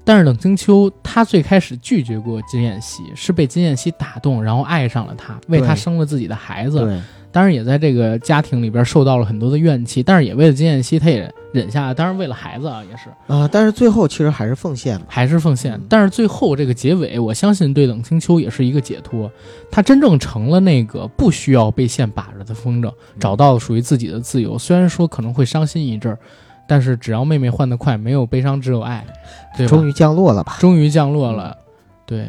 但是冷清秋他最开始拒绝过金燕西，是被金燕西打动，然后爱上了他，为他生了自己的孩子。对，当然也在这个家庭里边受到了很多的怨气，但是也为了金燕西，他也忍下了。当然为了孩子啊，也是啊，但是最后其实还是奉献了，还是奉献嗯。但是最后这个结尾，我相信对冷清秋也是一个解脱，他真正成了那个不需要被线把着的风筝，找到了属于自己的自由。虽然说可能会伤心一阵儿，但是只要妹妹换得快，没有悲伤，只有爱，对？终于降落了吧？终于降落了，对，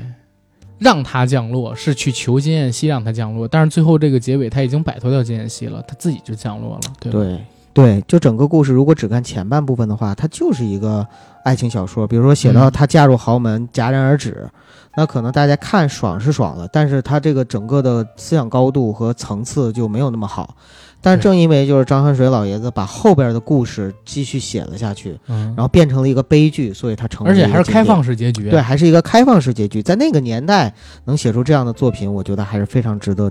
让他降落是去求金燕西让他降落，但是最后这个结尾他已经摆脱掉金燕西了，他自己就降落了，对吧？对对，就整个故事，如果只看前半部分的话，它就是一个爱情小说。比如说写到嗯她嫁入豪门，戛然而止，那可能大家看爽是爽了，但是它这个整个的思想高度和层次就没有那么好。但正因为就是张恨水老爷子把后边的故事继续写了下去，嗯。然，后变成了一个悲剧，所以他成为而且还是开放式结局，对，还是一个开放式结局。在那个年代能写出这样的作品，我觉得还是非常值得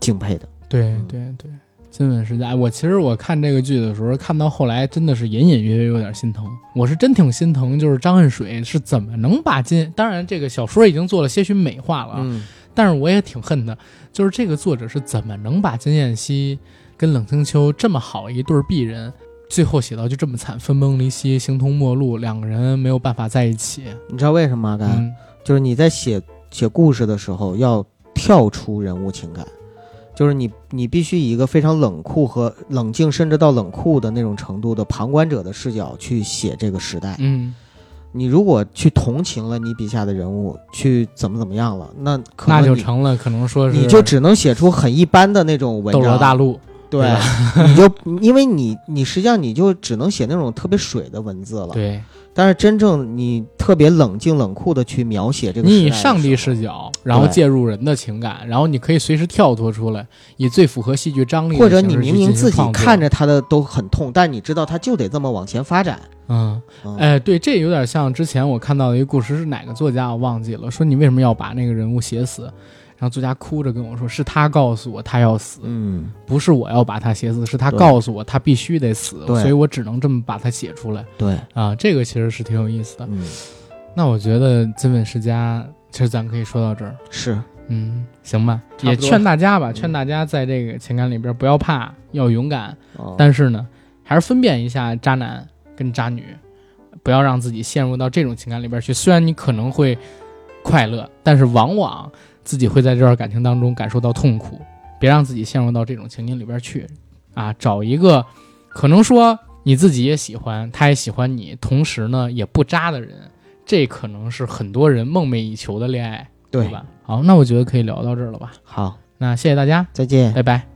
敬佩的。对嗯。对对，金粉世家，我其实我看这个剧的时候，看到后来真的是隐隐约约有点心疼。我是真挺心疼，就是张恨水是怎么能把金，当然这个小说已经做了些许美化了啊，嗯，但是我也挺恨的，就是这个作者是怎么能把金燕西跟冷清秋这么好一对儿璧人，最后写到就这么惨，分崩离析，形同陌路，两个人没有办法在一起。你知道为什么吗？就是你在写写故事的时候要跳出人物情感，就是你你必须以一个非常冷酷和冷静，甚至到冷酷的那种程度的旁观者的视角去写这个时代。嗯，你如果去同情了你笔下的人物，去怎么怎么样了，那可那就成了，可能说是你就只能写出很一般的那种文斗罗章。大陆。对对，你就因为你你实际上你就只能写那种特别水的文字了。对。但是真正你特别冷静冷酷的去描写这个你以上帝视角，然后介入人的情感，然后你可以随时跳脱出来，以最符合戏剧张力的或者你明明自己看着他的都很痛，但你知道他就得这么往前发展。嗯，嗯。哎，对，这有点像之前我看到的一个故事，是哪个作家我忘记了，说你为什么要把那个人物写死？然后作家哭着跟我说，是他告诉我他要死，嗯，不是我要把他写死，是他告诉我他必须得死，所以我只能这么把他写出来对，啊。这个其实是挺有意思的。嗯，那我觉得金粉世家，其实咱可以说到这儿。是，嗯，行吧，也劝大家吧，嗯劝大家在这个情感里边不要怕，要勇敢，哦但是呢，还是分辨一下渣男跟渣女，不要让自己陷入到这种情感里边去。虽然你可能会快乐，但是往往自己会在这段感情当中感受到痛苦。别让自己陷入到这种情景里边去，啊，找一个可能说你自己也喜欢，他也喜欢你，同时呢也不渣的人，这可能是很多人梦寐以求的恋爱，对吧？好，那我觉得可以聊到这儿了吧？好，那谢谢大家，再见。拜拜。